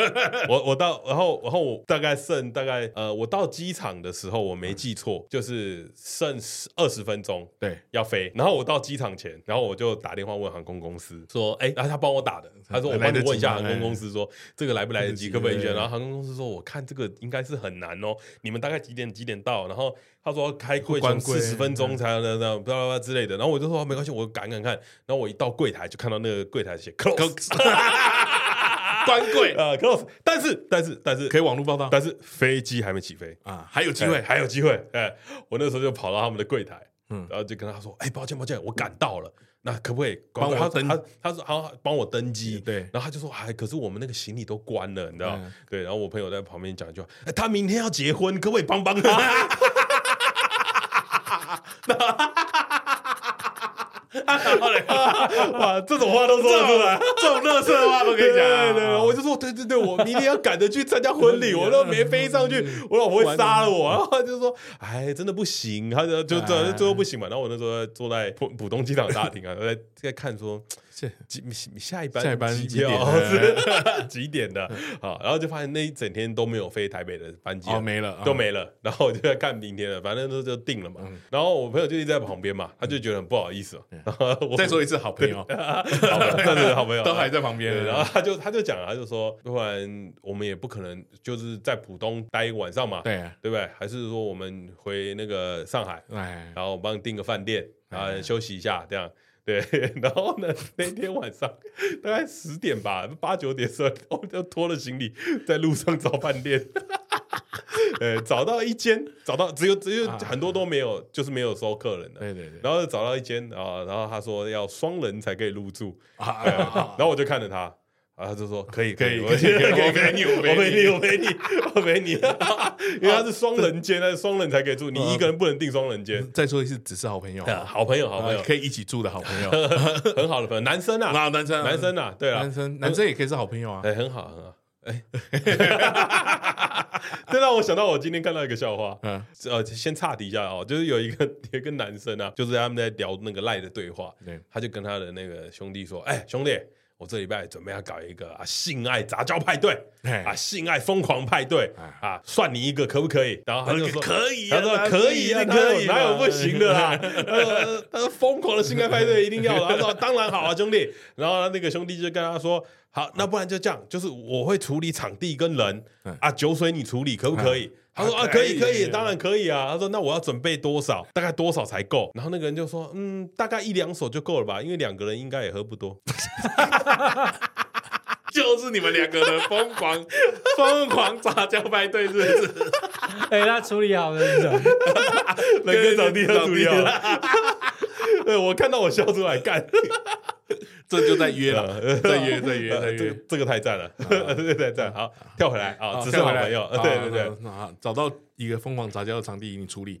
S2: 我我到然后然后我大概剩大概呃，我到机场的时候我没记错，就是剩二十分钟，对，要飞，然后我。我到机场前，然后我就打电话问航空公司说：“哎，然后他帮我打的，他说我帮你问一下航空公司，说这个来不来得及，可不可以选？”然后航空公司说：“我看这个应该是很难哦，你们大概几点几点到？”然后他说：“开柜前四十分钟才能那不知之类的。”然后我就说：“没关系，我赶赶看。”然后我一到柜台就看到那个柜台写 “close”，关柜啊，close。但是但是但是
S1: 可以网络报到，
S2: 但是飞机还没起飞
S1: 啊，还有机会，
S2: 还有机会。哎，我那时候就跑到他们的柜台。嗯，然后就跟他说：“哎，抱歉抱歉，我赶到了，那可不可以帮我登？他他说好，帮我登机。对，然后他就说：哎，可是我们那个行李都关了，你知道？对，然后我朋友在旁边讲一句话：哎，他明天要结婚，可不可以帮帮他？” 哇，这种话都说得出来，
S1: 这种乐色话都可以讲。
S2: 对对，我就说对对对，我明天要赶着去参加婚礼，我都没飞上去，我老婆会杀了我。然后他就说，哎，真的不行，他就就最最后不行嘛。然后我那时候坐在浦浦东机场大厅啊，在在看说。几下一班
S1: 下一班几点？
S2: 几点的？好，然后就发现那一整天都没有飞台北的班机，
S1: 哦，没了，
S2: 都没了。然后我就在看明天了，反正都就定了嘛。然后我朋友就一直在旁边嘛，他就觉得很不好意思。
S1: 我再说一次，好朋友，
S2: 真的 好朋友
S1: 都还在旁边。
S2: 然后他就他就讲，他就说，不然我们也不可能就是在浦东待一个晚上嘛，对对不对？还是说我们回那个上海，然后我帮你订个饭店，然后休息一下，这样。对，然后呢，那天晚上大概十点吧，八九点的时候，我就拖了行李在路上找饭店，呃，找到一间，找到只有只有很多都没有，啊、就是没有收客人的。对对对。然后找到一间啊，然后他说要双人才可以入住啊，然后我就看着他。他就说可以可以，我陪你，我陪你，我陪你，我陪你，因为他是双人间，他是双人才可以住，你一个人不能订双人间。
S1: 再说一次，只是好朋友，
S2: 好朋友，好朋友，
S1: 可以一起住的好朋友，
S2: 很好的朋友，男生啊，
S1: 男生，
S2: 男生啊，对啊，
S1: 男生，男生也可以是好朋友啊，
S2: 哎，很好，很好，哎，这让我想到我今天看到一个笑话，嗯，呃，先岔题一下哦，就是有一个有一个男生啊，就是他们在聊那个赖的对话，对，他就跟他的那个兄弟说，哎，兄弟。我这礼拜准备要搞一个啊性爱杂交派对，啊性爱疯狂派对啊，算你一个可不可以？然后他就说可以，他说可以啊，可以，哪有不行的 啦？他说疯狂的性爱派对一定要，他说当然好啊，兄弟。然后那个兄弟就跟他说，好，那不然就这样，就是我会处理场地跟人啊，酒水你处理可不可以？他说啊，可以，可以，当然可以啊。他说那我要准备多少？大概多少才够？然后那个人就说，嗯，大概一两手就够了吧，因为两个人应该也喝不多。
S1: 就是你们两个人疯狂疯狂杂交派对，是不是？
S3: 哎，他处理好了，人
S2: 跟场地都处理好了。对，我看到我笑出来干。
S1: 这就在约了，在约，在约，在约，
S2: 这个太赞了，这个太赞。好，跳回来啊，只剩好朋友，对对对，
S1: 找到一个疯狂杂交的场地，你处理？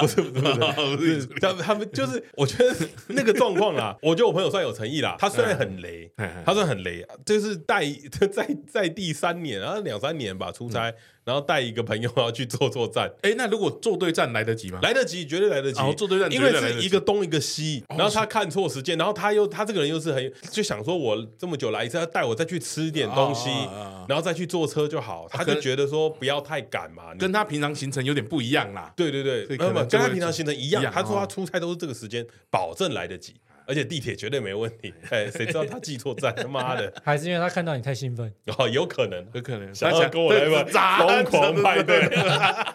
S2: 不是不是不是，他们他们就是，我觉得那个状况啦，我觉得我朋友算有诚意啦。他虽然很雷，他算很雷，就是带 在在第三年，然后两三年吧出差。然后带一个朋友要去做作战，
S1: 哎，那如果做对站来得及吗？
S2: 来得及，绝对来得及。
S1: 然后做对站，
S2: 因为是一个东一个西，然后他看错时间，然后他又他这个人又是很就想说，我这么久来一次，要带我再去吃点东西，然后再去坐车就好。他就觉得说不要太赶嘛，跟他平常行程有点不一样啦。对对对，跟他平常行程一样。他说他出差都是这个时间，保证来得及。而且地铁绝对没问题，哎，谁知道他记错站？他 妈的，还是因为他看到你太兴奋？哦，有可能，有可能，想要跟我来一把疯狂派对。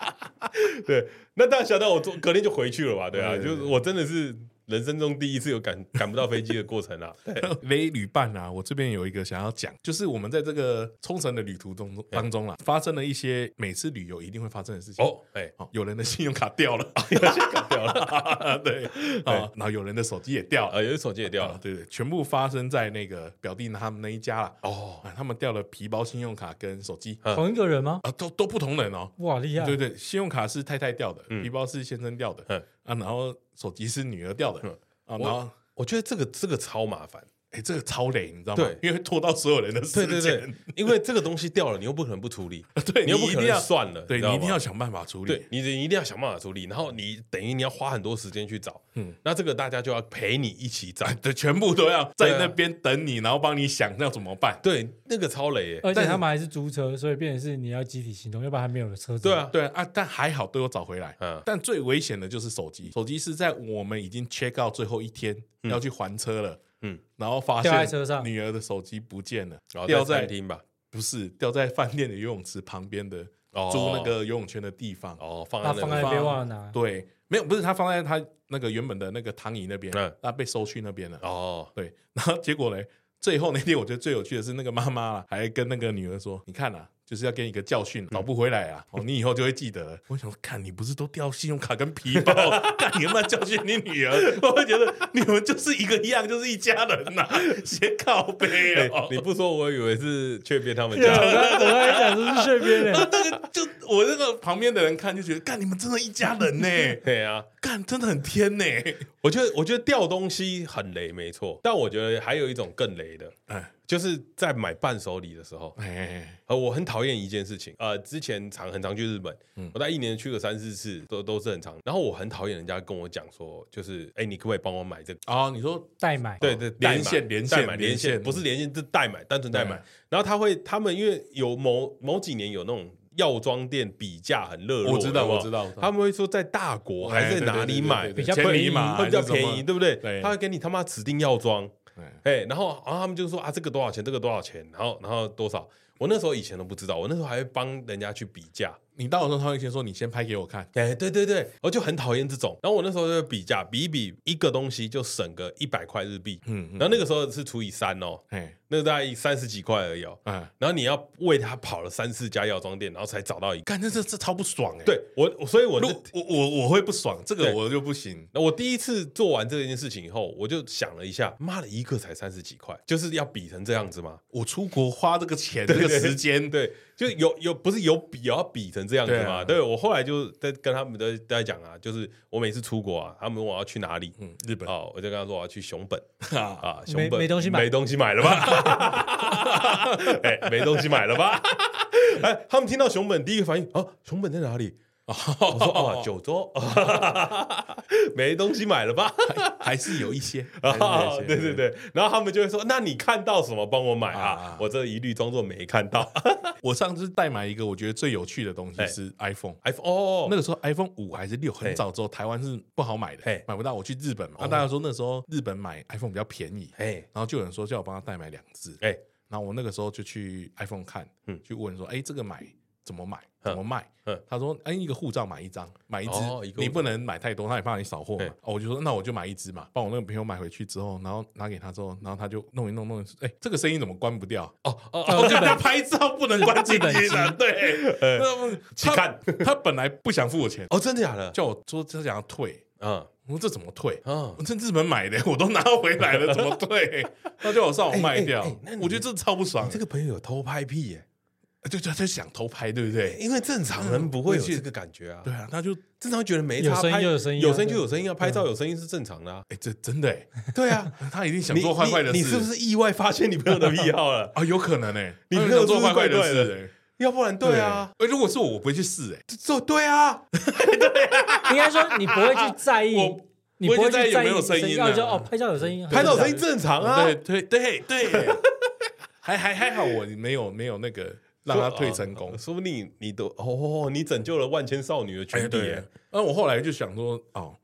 S2: 对，那大家想到我昨隔天就回去了吧？对啊，就是我真的是。人生中第一次有赶 赶不到飞机的过程啊！雷旅伴啊，我这边有一个想要讲，就是我们在这个冲绳的旅途中当中啊，发生了一些每次旅游一定会发生的事情。哦。哎，有人的信用卡掉了，有信用卡掉了，对。啊，然后有人的手机也掉了，有人手机也掉了，对对，全部发生在那个表弟他们那一家了。哦，他们掉了皮包、信用卡跟手机，同一个人吗？啊，都都不同人哦。哇，厉害！对对，信用卡是太太掉的，皮包是先生掉的，啊，然后。手机是女儿掉的，啊，然后我觉得这个这个超麻烦。哎，这个超累，你知道吗？对，因为拖到所有人的时间。对对对，因为这个东西掉了，你又不可能不处理。对，你又不可能算了。对，你一定要想办法处理。对，你一定要想办法处理。然后你等于你要花很多时间去找。嗯，那这个大家就要陪你一起找。对，全部都要在那边等你，然后帮你想要怎么办。对，那个超雷。而且他们还是租车，所以变成是你要集体行动，要不然还没有了车子。对啊，对啊，但还好都有找回来。嗯，但最危险的就是手机。手机是在我们已经 check out 最后一天要去还车了。嗯，然后发现女儿的手机不见了，掉在餐厅吧？不是，掉在饭店的游泳池旁边的租那个游泳圈的地方。哦，放在放在那边忘了拿。对，没有，不是他放在他那个原本的那个躺椅那边，那被收去那边了。哦，对，然后结果嘞？最后那天我觉得最有趣的是那个妈妈还跟那个女儿说：“你看呐。”就是要给你一个教训，找不回来啊！哦，你以后就会记得。我想说，看你不是都掉信用卡跟皮包，看你有没有教训你女儿？我会觉得你们就是一个一样，就是一家人呐，先靠背哦。你不说，我以为是雀边他们家。我刚刚还讲的是雀边呢。那个就我那个旁边的人看就觉得，干你们真的一家人呢。对啊，干真的很天呢。我觉得我觉得掉东西很雷，没错。但我觉得还有一种更雷的，哎。就是在买伴手礼的时候，呃，我很讨厌一件事情，呃，之前常很常去日本，我在一年去个三四次，都都是很常。然后我很讨厌人家跟我讲说，就是，哎，你可不可以帮我买这个？哦，你说代买？对对，连线连线连线，不是连线，是代买，单纯代买。然后他会，他们因为有某某几年有那种药妆店比价很热络，我知道我知道，他们会说在大国还是在哪里买比较便宜嘛，会比较便宜，对不对？他会给你他妈指定药妆。哎，然后，然后他们就说啊，这个多少钱？这个多少钱？然后，然后多少？我那时候以前都不知道，我那时候还会帮人家去比价。你到的时候，他会先说：“你先拍给我看。”哎，对对对，我就很讨厌这种。然后我那时候就比价，比一比，一个东西就省个一百块日币。嗯，然后那个时候是除以三哦，哎，那个大概三十几块而已哦。嗯，然后你要为他跑了三四家药妆店，然后才找到一个。干，这这这超不爽哎！对我，所以我就我我我会不爽，这个我就不行。那我第一次做完这件事情以后，我就想了一下，妈的，一个才三十几块，就是要比成这样子吗？我出国花这个钱，这个时间，对。就有有不是有比要比成这样子嘛？对，我后来就在跟他们在在讲啊，就是我每次出国啊，他们问我要去哪里，嗯，日本哦，我就跟他说我要去熊本啊，熊本没东西买，没东西买了吧？哎，没东西买了吧？哎，他们听到熊本第一个反应啊，熊本在哪里？我说哦，九州，没东西买了吧？还是有一些，对对对。然后他们就会说：“那你看到什么？帮我买啊！”我这一律装作没看到。我上次代买一个，我觉得最有趣的东西是 iPhone，iPhone 哦，那个时候 iPhone 五还是六，很早之后台湾是不好买的，买不到。我去日本嘛，那大家说那时候日本买 iPhone 比较便宜，然后就有人说叫我帮他代买两只，然后我那个时候就去 iPhone 看，去问说：“哎，这个买怎么买？”怎么卖？他说：“哎，一个护照买一张，买一支，你不能买太多，他也怕你扫货嘛。”哦，我就说：“那我就买一支嘛。”帮我那个朋友买回去之后，然后拿给他之后，然后他就弄一弄弄，哎，这个声音怎么关不掉？哦哦，我叫他拍照不能关静音的，对。他看 他本来不想付我钱，哦，真的假的？叫我说他想要退，嗯，我说这怎么退？啊，我在日本买的，我都拿回来了，怎么退？他叫我上网卖掉，我觉得这超不爽。这个朋友有偷拍癖耶。
S1: 就就就想偷拍，对不对？
S2: 因为正常人不会有这个感觉啊。
S1: 对啊，他就
S2: 正常觉得没差，拍有声音，有声音就有声音啊，拍照有声音是正常的啊。
S1: 哎，这真的哎，
S2: 对啊，
S1: 他一定想做坏坏的事。
S2: 你是不是意外发现你朋友的癖好了？
S1: 啊，有可能哎，
S2: 你朋友做坏坏的事，要不然对啊。
S1: 哎，如果是我，我不会去试哎，
S2: 做对啊，
S3: 对，应该说你不会去在意，你不会在意有没有声音。
S2: 哦，
S3: 拍照有声音，
S2: 拍照有声音正常啊。
S1: 对对对对。还还还好，我没有没有那个让他退成功，
S2: 说不定你都哦，你拯救了万千少女的权利。
S1: 那我后来就想说，哦，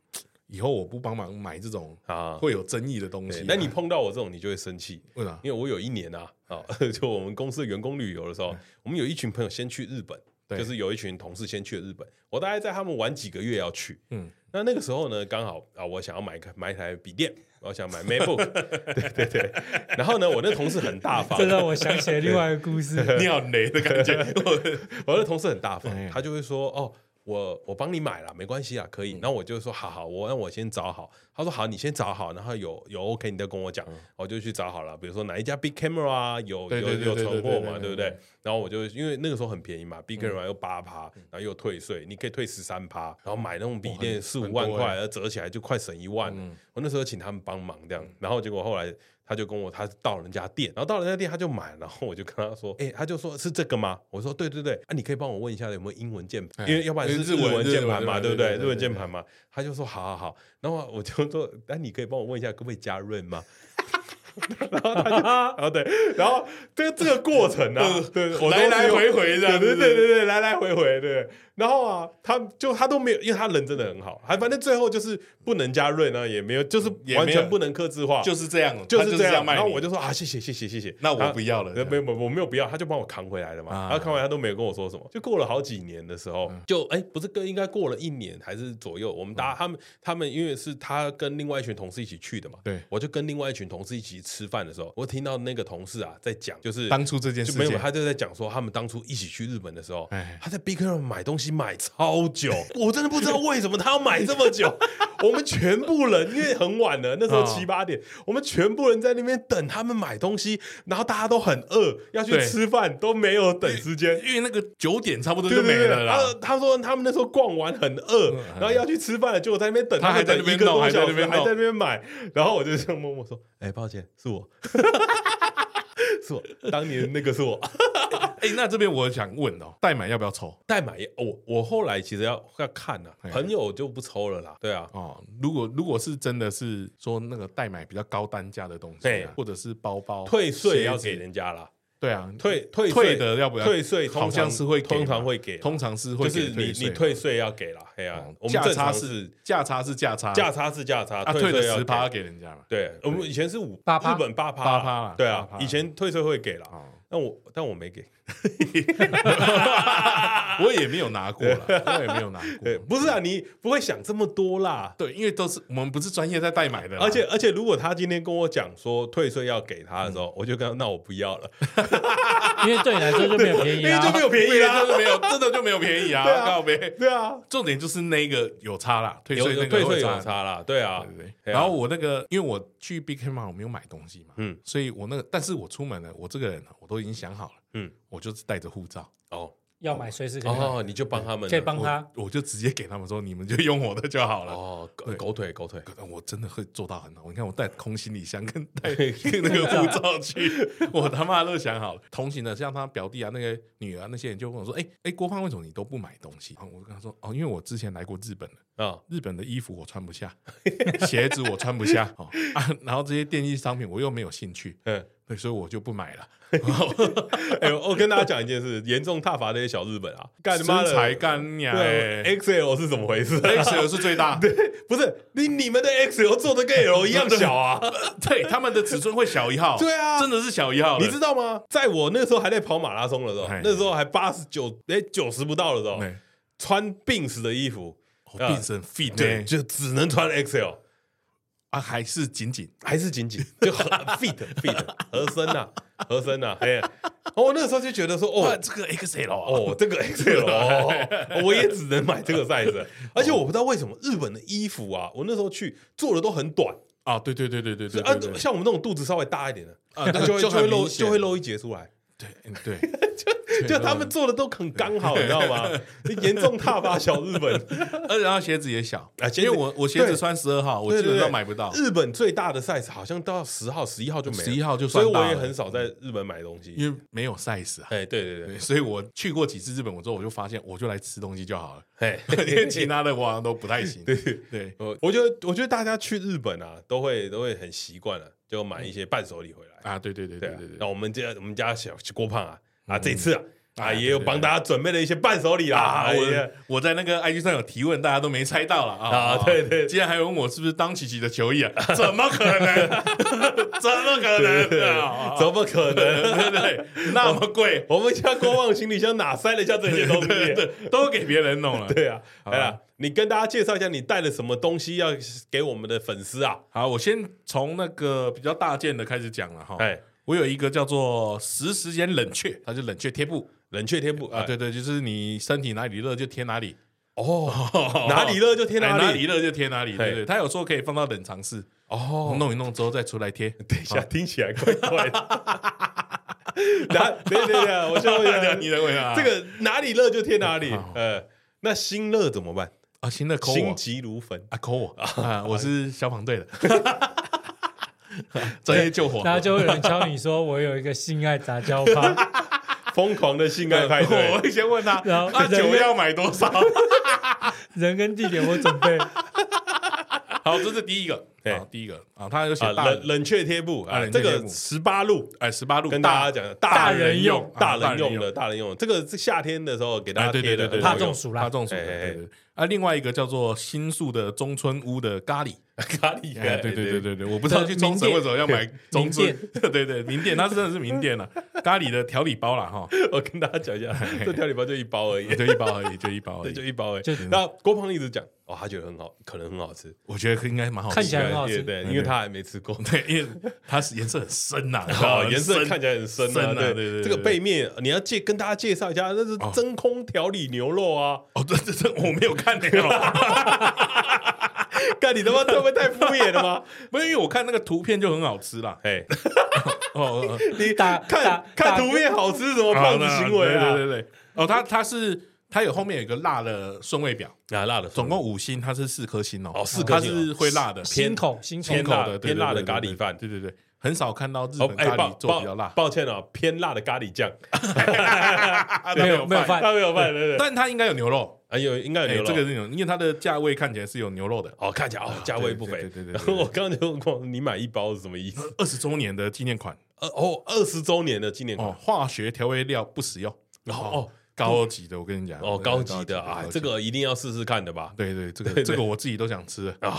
S1: 以后我不帮忙买这种啊会有争议的东西。
S2: 那你碰到我这种，你就会生气，为啥？因为我有一年啊，啊，就我们公司的员工旅游的时候，我们有一群朋友先去日本，就是有一群同事先去了日本，我大概在他们玩几个月要去，嗯，那那个时候呢，刚好啊，我想要买个买一台笔电。我想买 MacBook，对对对，然后呢，我那同事很大方，
S3: 这让我想起了另外一个故事，
S1: 你好雷的感觉。
S2: 我的同事很大方，他就会说哦。我我帮你买了，没关系啊，可以。然后我就说好好，我让我先找好。他说好，你先找好，然后有有 OK，你再跟我讲，我就去找好了。比如说哪一家 Big Camera 啊，有有有存货嘛，对不对？然后我就因为那个时候很便宜嘛，Big Camera 又八趴，然后又退税，你可以退十三趴。然后买那种笔电四五万块，折起来就快省一万。我那时候请他们帮忙这样，然后结果后来。他就跟我，他到人家店，然后到人家店他就买，然后我就跟他说，哎，他就说是这个吗？我说对对对，啊，你可以帮我问一下有没有英文键盘，因为要不然是日文键盘嘛，对不对？日文键盘嘛，他就说好好好，然后我就说，哎，你可以帮我问一下可不可以加润吗？然后他就，然后对，然后这个这个过程呢，对，
S1: 来来回回的，
S2: 对对对对，来来回回，对。然后啊，他就他都没有，因为他人真的很好，还反正最后就是不能加润啊，也没有，就是完全不能克制化，
S1: 就是这样，
S2: 就是这样。然后我就说啊，谢谢谢谢谢谢，
S1: 那我不要了，
S2: 没有没有我没有不要，他就帮我扛回来了嘛。然后扛回来他都没有跟我说什么，就过了好几年的时候，就哎不是跟应该过了一年还是左右，我们大家他们他们因为是他跟另外一群同事一起去的嘛，对，我就跟另外一群同事一起吃饭的时候，我听到那个同事啊在讲，就是
S1: 当初这件事，
S2: 没有他就在讲说他们当初一起去日本的时候，他在 Big Camera 买东西买超。久，我真的不知道为什么他要买这么久。我们全部人因为很晚了，那时候七八点，我们全部人在那边等他们买东西，然后大家都很饿，要去吃饭都没有等时间，
S1: 因为那个九点差不多就没了。
S2: 然后他说他们那时候逛完很饿，然后要去吃饭了，结果在那边等，他还在那边弄，还在那边还在那边买，然后我就这样默默说：“哎，抱歉，是我。”是我当年那个是我，
S1: 哎，那这边我想问哦，代买要不要抽？
S2: 代买我我后来其实要要看呐，朋友就不抽了啦。对啊，哦，
S1: 如果如果是真的是说那个代买比较高单价的东西，对，或者是包包
S2: 退税要给人家啦。
S1: 对啊，
S2: 退退
S1: 退的要不要？
S2: 退税
S1: 好像是会
S2: 通常会给，
S1: 通常是会
S2: 就是你你退税要给了，哎呀，
S1: 价差是价差是价差，
S2: 价差是价差，
S1: 退的十趴给人家嘛。
S2: 对，我们以前是五
S3: 八趴，
S2: 日本八趴，
S1: 八趴，
S2: 对啊，以前退税会给了，那我但我没给。
S1: 我也没有拿过了，我也没有拿过。
S2: 不是啊，你不会想这么多啦。
S1: 对，因为都是我们不是专业在代买的。
S2: 而且而且，如果他今天跟我讲说退税要给他的时候，我就跟他那我不要了，
S3: 因为对你来说就没有便宜，
S2: 因为就没有便宜啊，
S1: 真的没有，真的就没有便宜啊。
S2: 对啊，对啊，
S1: 重点就是那个有差啦，退税那个
S2: 退税有差啦，对啊，对对。
S1: 然后我那个，因为我去 Big Camera 我没有买东西嘛，嗯，所以我那个，但是我出门了，我这个人我都已经想好了。嗯，我就是带着护照哦，
S3: 要买随时可以
S2: 哦，你就帮他们，
S3: 可以帮他，
S1: 我就直接给他们说，你们就用我的就好了
S2: 哦。狗腿狗腿，
S1: 我真的会做到很好。你看我带空行李箱跟带 那个护照去，我他妈都想好了。同行的像他表弟啊，那个女儿那些人就问我说：“哎哎，郭胖为什么你都不买东西？”我就跟他说：“哦，因为我之前来过日本了啊，日本的衣服我穿不下，鞋子我穿不下哦啊，然后这些电器商品我又没有兴趣，嗯。”对，所以我就不买了。
S2: 哎，我跟大家讲一件事，严重踏伐那些小日本啊，干他妈的，
S1: 才干呀
S2: ！XL 是怎么回事
S1: ？XL 是最大，
S2: 对，不是你你们的 XL 做的跟 L 一样小啊？
S1: 对，他们的尺寸会小一号，
S2: 对啊，
S1: 真的是小一号。
S2: 你知道吗？在我那时候还在跑马拉松的时候，那时候还八十九，哎，九十不到的时候，穿 Benz 的衣服
S1: ，Benz fit，
S2: 对，就只能穿 XL。
S1: 啊，还是紧紧，
S2: 还是紧紧，就很 fit fit 合身呐，合身呐，哎，我那个时候就觉得说，哦，这个 XL 哦，这个 XL 哦，我也只能买这个 size，而且我不知道为什么日本的衣服啊，我那时候去做的都很短
S1: 啊，对对对对对对，
S2: 啊，像我们那种肚子稍微大一点的啊，就会就会露就会露一截出来，
S1: 对 对，
S2: 就就他们做的都很刚好，你知道吗？严重踏伐小日本，
S1: 而 且然后鞋子也小啊，因为我我鞋子穿十二号，我基本上买不到。
S2: 日本最大的 size 好像到十号、十一号就没了，
S1: 十一号就算，
S2: 所以我也很少在日本买东西，
S1: 因为没有 size 啊。
S2: 哎，对对对，
S1: 所以我去过几次日本，我之后我就发现，我就来吃东西就好了。哎，连其他的我好像都不太行。
S2: 对对，我我觉得我觉得大家去日本啊，都会都会很习惯了，就买一些伴手礼回来
S1: 啊。对对对对对对。
S2: 那我们家我们家小郭胖啊啊，这次啊。啊，也有帮大家准备了一些伴手礼啦。
S1: 我我在那个 IG 上有提问，大家都没猜到了啊。对对，竟然还有问我是不是当琪琪的球衣啊？怎么可能？怎么可能？
S2: 怎么可能？
S1: 对对，那么贵，
S2: 我们家国王行李箱哪塞得下这些东西？
S1: 都给别人弄了。
S2: 对啊，哎呀，你跟大家介绍一下，你带了什么东西要给我们的粉丝啊？
S1: 好，我先从那个比较大件的开始讲了哈。哎，我有一个叫做实时间冷却，它是冷却贴布。
S2: 冷却贴布
S1: 啊，对对，就是你身体哪里热就贴哪里
S2: 哦，哪里热就贴哪里，
S1: 哪里热就贴哪里，对对。它有时候可以放到冷藏室哦，弄一弄之后再出来贴。
S2: 等一下，听起来怪怪的。哪？对对对，我先问一下，你来问一下，这个哪里热就贴哪里。呃，那心热怎么办
S1: 啊？心热，
S2: 心急如焚
S1: 啊！抠我啊！我是消防队的，专业救火。
S3: 然后就会有人教你说，我有一个性爱杂交趴。
S2: 疯狂的性爱派对，
S1: 我会先问他，然后那酒要买多少？
S3: 人跟地点我准备
S1: 好，这是第一个，对，第一个。啊，他有写
S2: 冷冷却贴布啊，这个十八路，
S1: 哎，十八路
S2: 跟大家讲，大人用，大人用的，大人用，这个是夏天的时候给大家贴的，
S3: 怕中暑啦，
S1: 怕中暑，的对对。啊，另外一个叫做新宿的中村屋的咖喱，
S2: 咖喱，
S1: 对对对对。对，我不知道去中村为什么要买中村，对对，名店，它真的是名店了，咖喱的调理包啦哈，
S2: 我跟大家讲一下，这调理包就一包而已，
S1: 就一包而已，就一包而已，
S2: 就一包而已。那郭胖一直讲，哦，他觉得很好，可能很好吃，
S1: 我觉得应该蛮好吃，
S3: 看起来很好吃，
S2: 对，因为他还没吃过，
S1: 对，因为它是颜色很深呐，
S2: 颜色看起来很深啊，对。对对，这个背面你要介跟大家介绍一下，那是真空调理牛肉啊，
S1: 哦，这这这我没有看那个。哈哈
S2: 哈！干你他妈会不会太敷衍了吗？
S1: 不是，因为我看那个图片就很好吃啦。哎，
S2: 哦，你打看看图片好吃什么胖子行为啊？
S1: 对对对，哦，他他是它有后面有一个辣的顺位表
S2: 啊，辣的，
S1: 总共五星，它是四颗星哦。
S2: 哦，四颗
S1: 星，它是会辣的，
S3: 偏口，偏
S1: 口的，
S2: 偏辣的咖喱饭。
S1: 对对对。很少看到日本咖喱做比较辣，
S2: 抱歉哦，偏辣的咖喱酱，
S3: 没有没有饭，
S2: 他没有饭，对。对，
S1: 但它应该有牛肉，
S2: 啊有应该有牛肉，
S1: 这个是牛，因为它的价位看起来是有牛肉的，
S2: 哦，看起来哦价位不菲，对对对，我刚刚就问你买一包是什么意思？
S1: 二十周年的纪念款，
S2: 哦二十周年的纪念款，
S1: 化学调味料不使用，哦哦高级的，我跟你讲，
S2: 哦高级的啊，这个一定要试试看的吧？
S1: 对对，这个这个我自己都想吃。啊，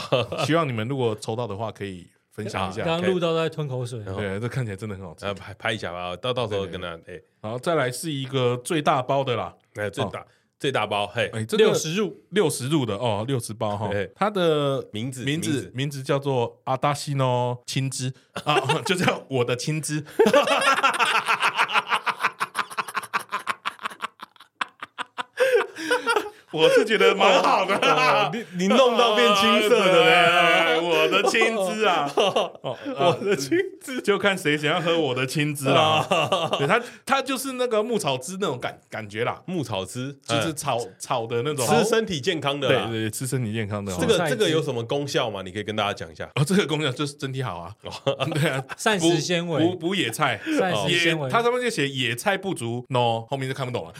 S1: 希望你们如果抽到的话可以。分享一下，
S3: 刚刚录到在吞口水，
S1: 对，这看起来真的很好吃，
S2: 拍拍一下吧，到到时候跟他，哎，
S1: 然后再来是一个最大包的啦，
S2: 哎，最大最大包，嘿，
S3: 六十入。
S1: 六十入的哦，六十包哈，它的
S2: 名字
S1: 名字。名字叫做阿达西诺青汁。啊，就叫我的青汁。我是觉得蛮好的，
S2: 你你弄到变青色的嘞，
S1: 我的青汁啊，
S2: 我的青汁，
S1: 就看谁想要喝我的青汁啦。对，它它就是那个牧草汁那种感感觉啦，
S2: 牧草汁
S1: 就是草草的那种，
S2: 吃身体健康的，
S1: 对对，吃身体健康的。
S2: 这个这个有什么功效吗？你可以跟大家讲一下。
S1: 哦，这个功效就是身体好啊，对啊，
S3: 膳食纤维，
S1: 补补野菜，
S3: 膳食纤维，
S1: 它上面就写野菜不足，no，后面就看不懂了。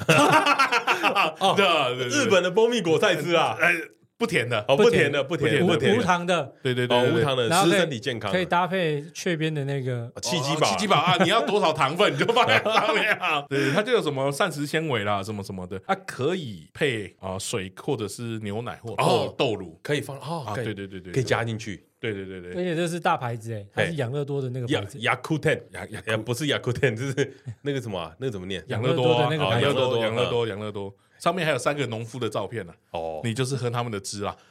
S2: 对，日本。的蜂蜜果菜汁啊，哎，
S1: 不甜的，
S2: 哦，不甜的，不甜，不甜，
S3: 无糖的，
S1: 对对对，
S2: 无糖的，吃身体健康，
S3: 可以搭配雀边的那个。
S2: 七鸡堡，
S1: 七鸡堡啊，你要多少糖分你 就放在上面啊，对，它就有什么膳食纤维啦，什么什么的，它可以配啊水或者是牛奶或豆。豆乳，
S2: 可以放啊，
S1: 对对对对，
S2: 可以加进去，
S1: 对对对对，
S3: 而且这是大牌子哎，它是养乐多的那个牌子，
S2: 雅库天，雅雅不是雅库天，就是那个什么，那个怎么念？
S3: 养乐多的那个牌子，
S1: 养乐多，养乐多，养乐多。上面还有三个农夫的照片呢。哦，你就是喝他们的汁啊。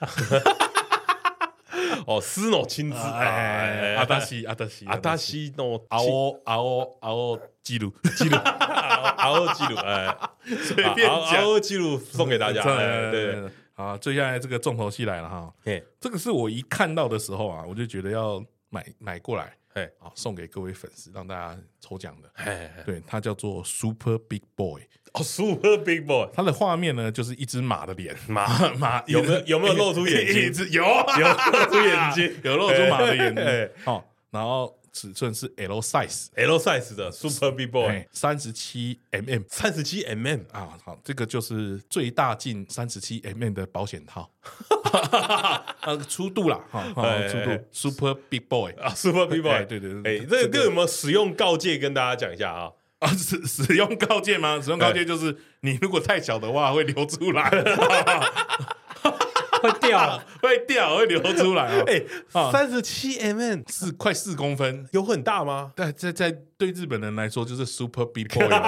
S2: 哦，斯诺青汁，
S1: 阿达西，阿达西，
S2: 阿达西诺，
S1: 阿欧，阿欧，阿欧记录，记录，
S2: 阿欧记录，哎，随便讲，阿欧记录送给大家。对对，
S1: 好，接下来这个重头戏来了哈。这个是我一看到的时候啊，我就觉得要买买过来。哎，好，送给各位粉丝，让大家抽奖的。对，它叫做 Super Big Boy。
S2: 哦，Super Big Boy，
S1: 它的画面呢，就是一只马的脸，
S2: 马 马有没有有没有露出眼睛？
S1: 有，
S2: 有露出眼睛，
S1: 有露出马的眼睛。好，然后。尺寸是 L size，L
S2: size 的 Super Big Boy，
S1: 三十七 mm，
S2: 三十七 mm
S1: 啊，好，这个就是最大径三十七 mm 的保险套，呃，粗度啦，哈，粗度 Super Big Boy
S2: 啊，Super Big Boy，
S1: 对对
S2: 对，哎，这个有没有使用告诫跟大家讲一下啊？
S1: 啊，使使用告诫吗？使用告诫就是你如果太小的话会流出来。
S3: 会掉，
S1: 会掉，会流出来哦。
S2: 哎，三十七 mm
S1: 是快四公分，
S2: 有很大吗？
S1: 但在在对日本人来说，就是 Super Big Boy 啊。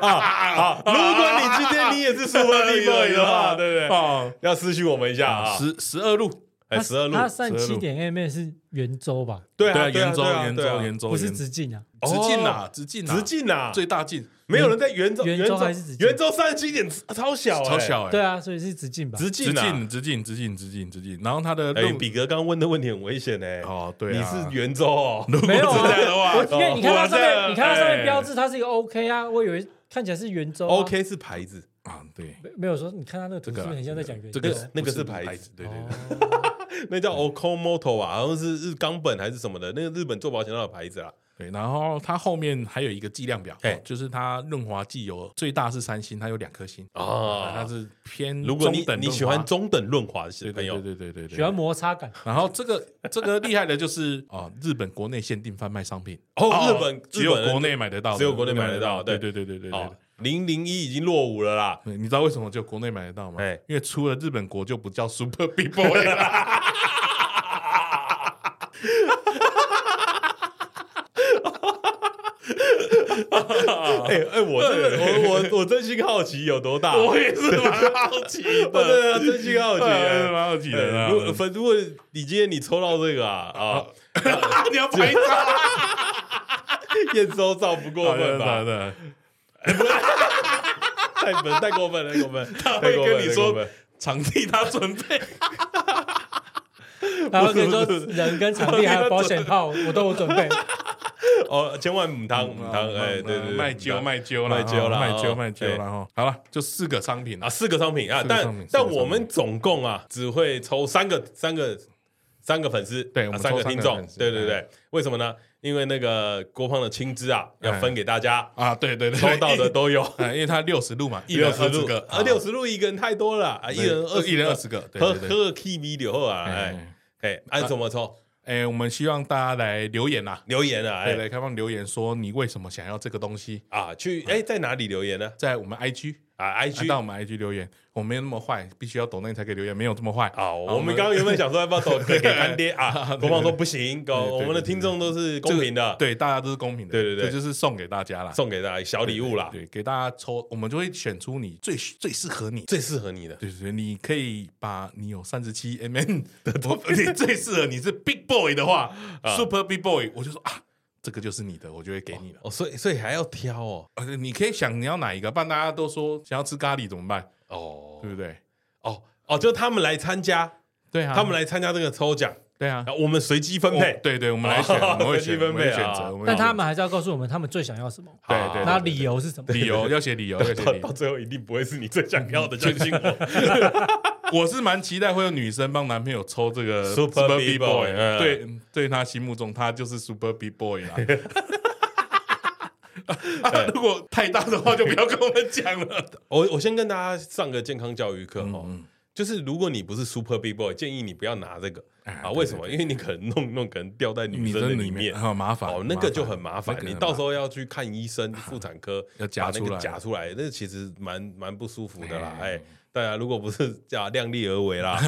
S2: 啊，如果你今天你也是 Super Big Boy 的话，对不对？啊，要私讯我们一下啊。
S1: 十十二路，
S2: 哎，十二路，
S3: 它三十七点 mm 是圆周吧？
S2: 对啊，
S1: 圆周，圆周，圆周，
S3: 不是直径啊，
S1: 直径啊，直径，
S2: 直径啊，
S1: 最大径。
S2: 没有人在圆周，
S3: 圆周还是直径？
S2: 圆周三十七点超小，
S1: 超小哎！
S3: 对啊，所以是直径吧？
S1: 直径，直径，直径，直径，直径，直径。然后它的，
S2: 哎，比格刚刚问的问题很危险哎。
S1: 哦，对，
S2: 你是圆周哦？
S3: 没有啊，因为你看它上面，你看它上面标志，它是一个 OK 啊，我以为看起来是圆周。
S2: OK 是牌子
S1: 啊，对，
S3: 没没有说，你看它那个图是不是很像在讲圆周？
S2: 这个那个是牌子，对对对，那叫 Okamoto 啊，好像是日冈本还是什么的，那个日本做保险套的牌子啊。
S1: 对，然后它后面还有一个计量表，哎，就是它润滑剂有最大是三星，它有两颗星。啊，它是偏
S2: 如果你你喜欢中等润滑的朋友，
S1: 对对对对，
S3: 喜欢摩擦感。
S1: 然后这个这个厉害的就是啊，日本国内限定贩卖商品。
S2: 哦，日本
S1: 只有国内买得到，
S2: 只有国内买得到，对
S1: 对。对对对对。
S2: 零零一已经落伍了啦，
S1: 你知道为什么只有国内买得到吗？哎，因为出了日本国就不叫 Super Big Boy 了。
S2: 哎哎，我真的，我我我真心好奇有多大，
S1: 我也是蛮好奇的，
S2: 对啊，真心好奇，蛮
S1: 好奇的。如
S2: 果如果你今天你抽到这个啊啊，
S1: 你要拍照，
S2: 验收照不过分吧？对，太笨，太过分了，太过分。
S1: 他会跟你说场地他准备，
S3: 然后你说人跟场地还有保险套我都有准备。
S2: 哦，千万母汤母汤，哎，对对对，
S1: 卖酒卖酒了，卖酒了，卖酒卖酒了哈。好了，就四个商品啊，
S2: 四个商品啊，但但我们总共啊只会抽三个三个三个粉丝，
S1: 对，
S2: 三个听众，对对对。为什么呢？因为那个郭胖的青汁啊，要分给大家。
S1: 啊，对对对，
S2: 抽到的都有，
S1: 因为他六十路嘛，一人二十个，
S2: 啊，六十路一个人太多了啊，一人二
S1: 一人二十个，
S2: 喝喝 K V 流后啊，哎哎，按怎么抽？
S1: 哎，我们希望大家来留言呐，
S2: 留言啊，
S1: 对，来开放留言，说你为什么想要这个东西
S2: 啊？去，哎，在哪里留言呢？
S1: 在我们 IG
S2: 啊，IG
S1: 到我们 IG 留言。我没有那么坏，必须要抖内才可以留言，没有这么坏。
S2: 啊。我们刚刚原本想说要不要抖给干爹啊，国王说不行，狗我们的听众都是公平的，
S1: 对，大家都是公平的，
S2: 对对对，
S1: 这就是送给大家啦，
S2: 送给大家小礼物啦，
S1: 对，给大家抽，我们就会选出你最最适合你、
S2: 最适合你的，
S1: 对对对，你可以把你有三十七 mm 的头，而且最适合你是 Big Boy 的话，Super Big Boy，我就说啊。这个就是你的，我就会给你了。
S2: 哦，所以所以还要挑哦。
S1: 呃，你可以想你要哪一个，不然大家都说想要吃咖喱怎么办？哦，对不对？
S2: 哦哦，就他们来参加，
S1: 对啊，
S2: 他们来参加这个抽奖，
S1: 对啊，
S2: 我们随机分配，
S1: 对对，我们来选，我们会随机分配选择。
S3: 但他们还是要告诉我们他们最想要什么，
S1: 对对，
S3: 那理由是什么？
S1: 理由要写理由，要写理由，
S2: 到最后一定不会是你最想要的，相信我。
S1: 我是蛮期待会有女生帮男朋友抽这个 Super Big Boy，对，对他心目中他就是 Super Big Boy 啦。如果太大的话，就不要跟我们讲了。
S2: 我我先跟大家上个健康教育课哦，就是如果你不是 Super Big Boy，建议你不要拿这个啊。为什么？因为你可能弄弄可能掉在女生的里面，
S1: 很麻烦
S2: 哦。那个就很麻烦，你到时候要去看医生，妇产科
S1: 要夹出来，
S2: 夹出来，那其实蛮蛮不舒服的啦。哎。对啊，如果不是叫量力而为啦，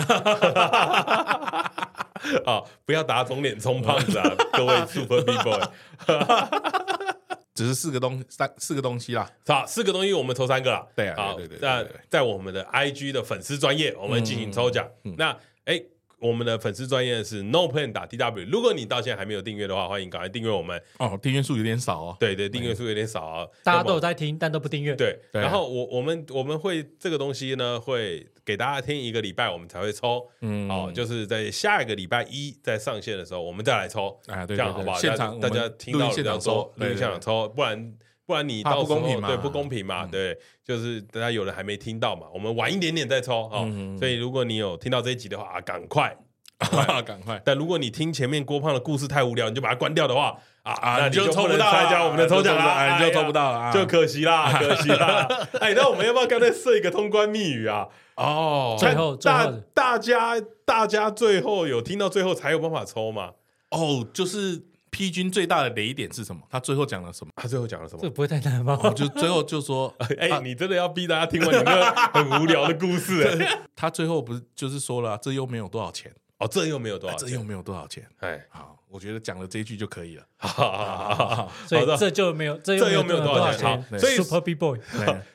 S2: 啊，不要打肿脸充胖子啊，各位 Super Boy，
S1: 只是四个东三四个东西啦，
S2: 好，四个东西我们抽三个啦，
S1: 对啊，对对对，
S2: 在在我们的 IG 的粉丝专业，我们进行抽奖。那哎，我们的粉丝专业是 No Plan 打 T W。如果你到现在还没有订阅的话，欢迎赶快订阅我们。
S1: 哦，订阅数有点少哦。
S2: 对对，订阅数有点少啊。
S3: 大家都有在听，但都不订阅。
S2: 对。然后我我们我们会这个东西呢，会给大家听一个礼拜，我们才会抽。嗯。哦，就是在下一个礼拜一在上线的时候，我们再来抽。
S1: 啊，对。
S2: 这样好不好？现场大家听到现场抽，录音现场抽，不然。不然你到时候不公平嘛？对，不公平嘛？对，就是大家有人还没听到嘛，我们晚一点点再抽哦。所以如果你有听到这一集的话啊，赶快，
S1: 赶快。
S2: 但如果你听前面郭胖的故事太无聊，你就把它关掉的话啊啊，那你就抽不到参加我们的抽奖了，
S1: 你就抽不到了，
S2: 就可惜啦，可惜啦。哎，那我们要不要刚才设一个通关密语啊？
S3: 哦，最后
S2: 大大家大家最后有听到最后才有办法抽嘛？
S1: 哦，就是。P 君最大的雷点是什么？他最后讲了什么？
S2: 他最后讲了什么？
S3: 这不会太难吧？
S1: 我就最后就说，
S2: 哎，你真的要逼大家听完一个很无聊的故事？
S1: 他最后不是就是说了，这又没有多少钱
S2: 哦，这又没有多少，
S1: 这又没有多少钱。哎，好，我觉得讲了这一句就可以了。
S3: 所以这就没有，这又没有多少钱。
S2: 所以
S3: Super B Boy，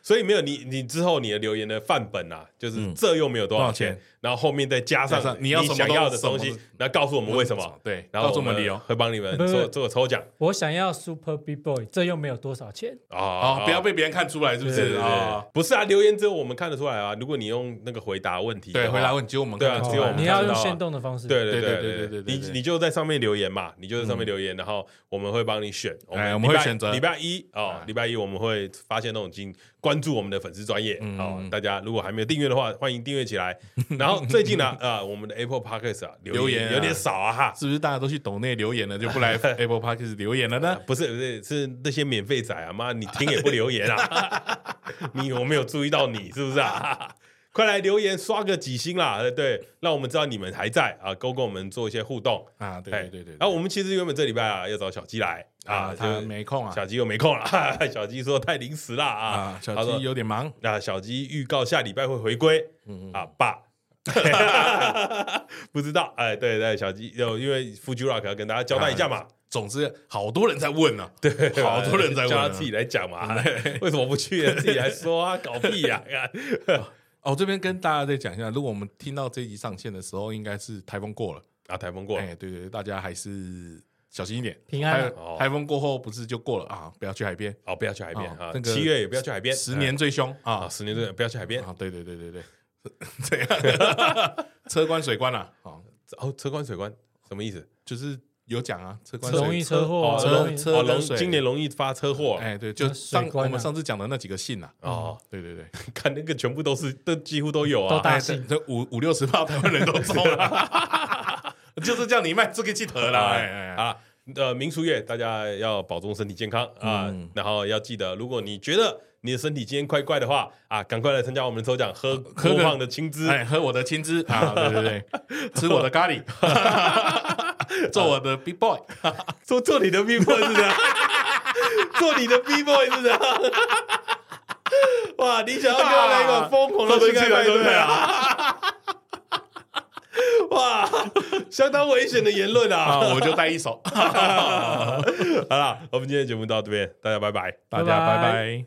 S2: 所以没有你，你之后你的留言的范本啊，就是这又没有多少钱。然后后面再加上你要想要的东西，然后告诉我们为什么，
S1: 对，
S2: 然后我们理由会帮你们做做个抽奖。
S3: 我想要 Super Big Boy，这又没有多少钱
S1: 啊！不要被别人看出来，是不是啊？
S2: 不是啊，留言只有我们看得出来啊。如果你用那个回答问题，
S1: 对，回答问题只有我们对啊，只有我们。
S3: 你要用限动的方式，
S2: 对对对对对对，你你就在上面留言嘛，你就在上面留言，然后我们会帮你选。
S1: 哎，我们会选择
S2: 礼拜一哦，礼拜一我们会发现那种金。关注我们的粉丝专业，好，大家如果还没有订阅的话，欢迎订阅起来。然后最近呢，啊，我们的 Apple Podcast 啊，留言有点少啊，哈，
S1: 是不是大家都去抖内留言了，就不来 Apple Podcast 留言了呢？
S2: 不是，不是，是那些免费仔啊，妈，你听也不留言啊？你我没有注意到你是不是啊？快来留言刷个几星啦，对，让我们知道你们还在啊，多跟我们做一些互动
S1: 啊，对对对。
S2: 然后我们其实原本这礼拜啊要找小鸡来。啊，
S1: 他没空啊，
S2: 小鸡又没空了。小鸡说太临时了啊，
S1: 小鸡有点忙。
S2: 啊，小鸡预告下礼拜会回归。嗯啊，爸，不知道。哎，对对，小鸡有因为 Fuji Rock 要跟大家交代一下嘛。
S1: 总之，好多人在问呢，对，好多人在问，
S2: 叫他自己来讲嘛。为什么不去？自己来说啊，搞屁呀！
S1: 哦，这边跟大家再讲一下，如果我们听到这集上线的时候，应该是台风过了
S2: 啊，台风过了。
S1: 哎，对对，大家还是。小心一点，
S3: 平安。
S1: 台风过后不是就过了啊？不要去海边，
S2: 哦，不要去海边啊！七月也不要去海边，
S1: 十年最凶啊！
S2: 十年最，不要去海边
S1: 啊！对对对对对，这 样 车关水关了啊！
S2: 哦，车关水关什么意思？
S1: 就是有讲啊，车关
S3: 容易车祸，
S1: 车车
S2: 容今年容易发车祸。
S1: 哎，对，就上我们上次讲的那几个信呐。哦，对对对，
S2: 看那个全部都是，都几乎都有啊，
S3: 都大姓，
S1: 这五五六十趴台湾人都中了，就是叫你卖这个记得了，啊。
S2: 呃，民俗月，大家要保重身体健康啊！嗯、然后要记得，如果你觉得你的身体今天怪怪的话啊，赶快来参加我们的抽奖，喝喝胖的青汁，
S1: 哎，喝我的青汁。啊！对对对，吃我的咖喱，做我的 B boy，
S2: 做做你的 B boy 是这样，做你的 B boy 是这样。哇，你想要给我来一个疯狂的性爱派对啊？哇，相当危险的言论啊！
S1: 我就带一手。
S2: 好了，我们今天的节目到这边，大家拜拜，
S1: 大家拜拜。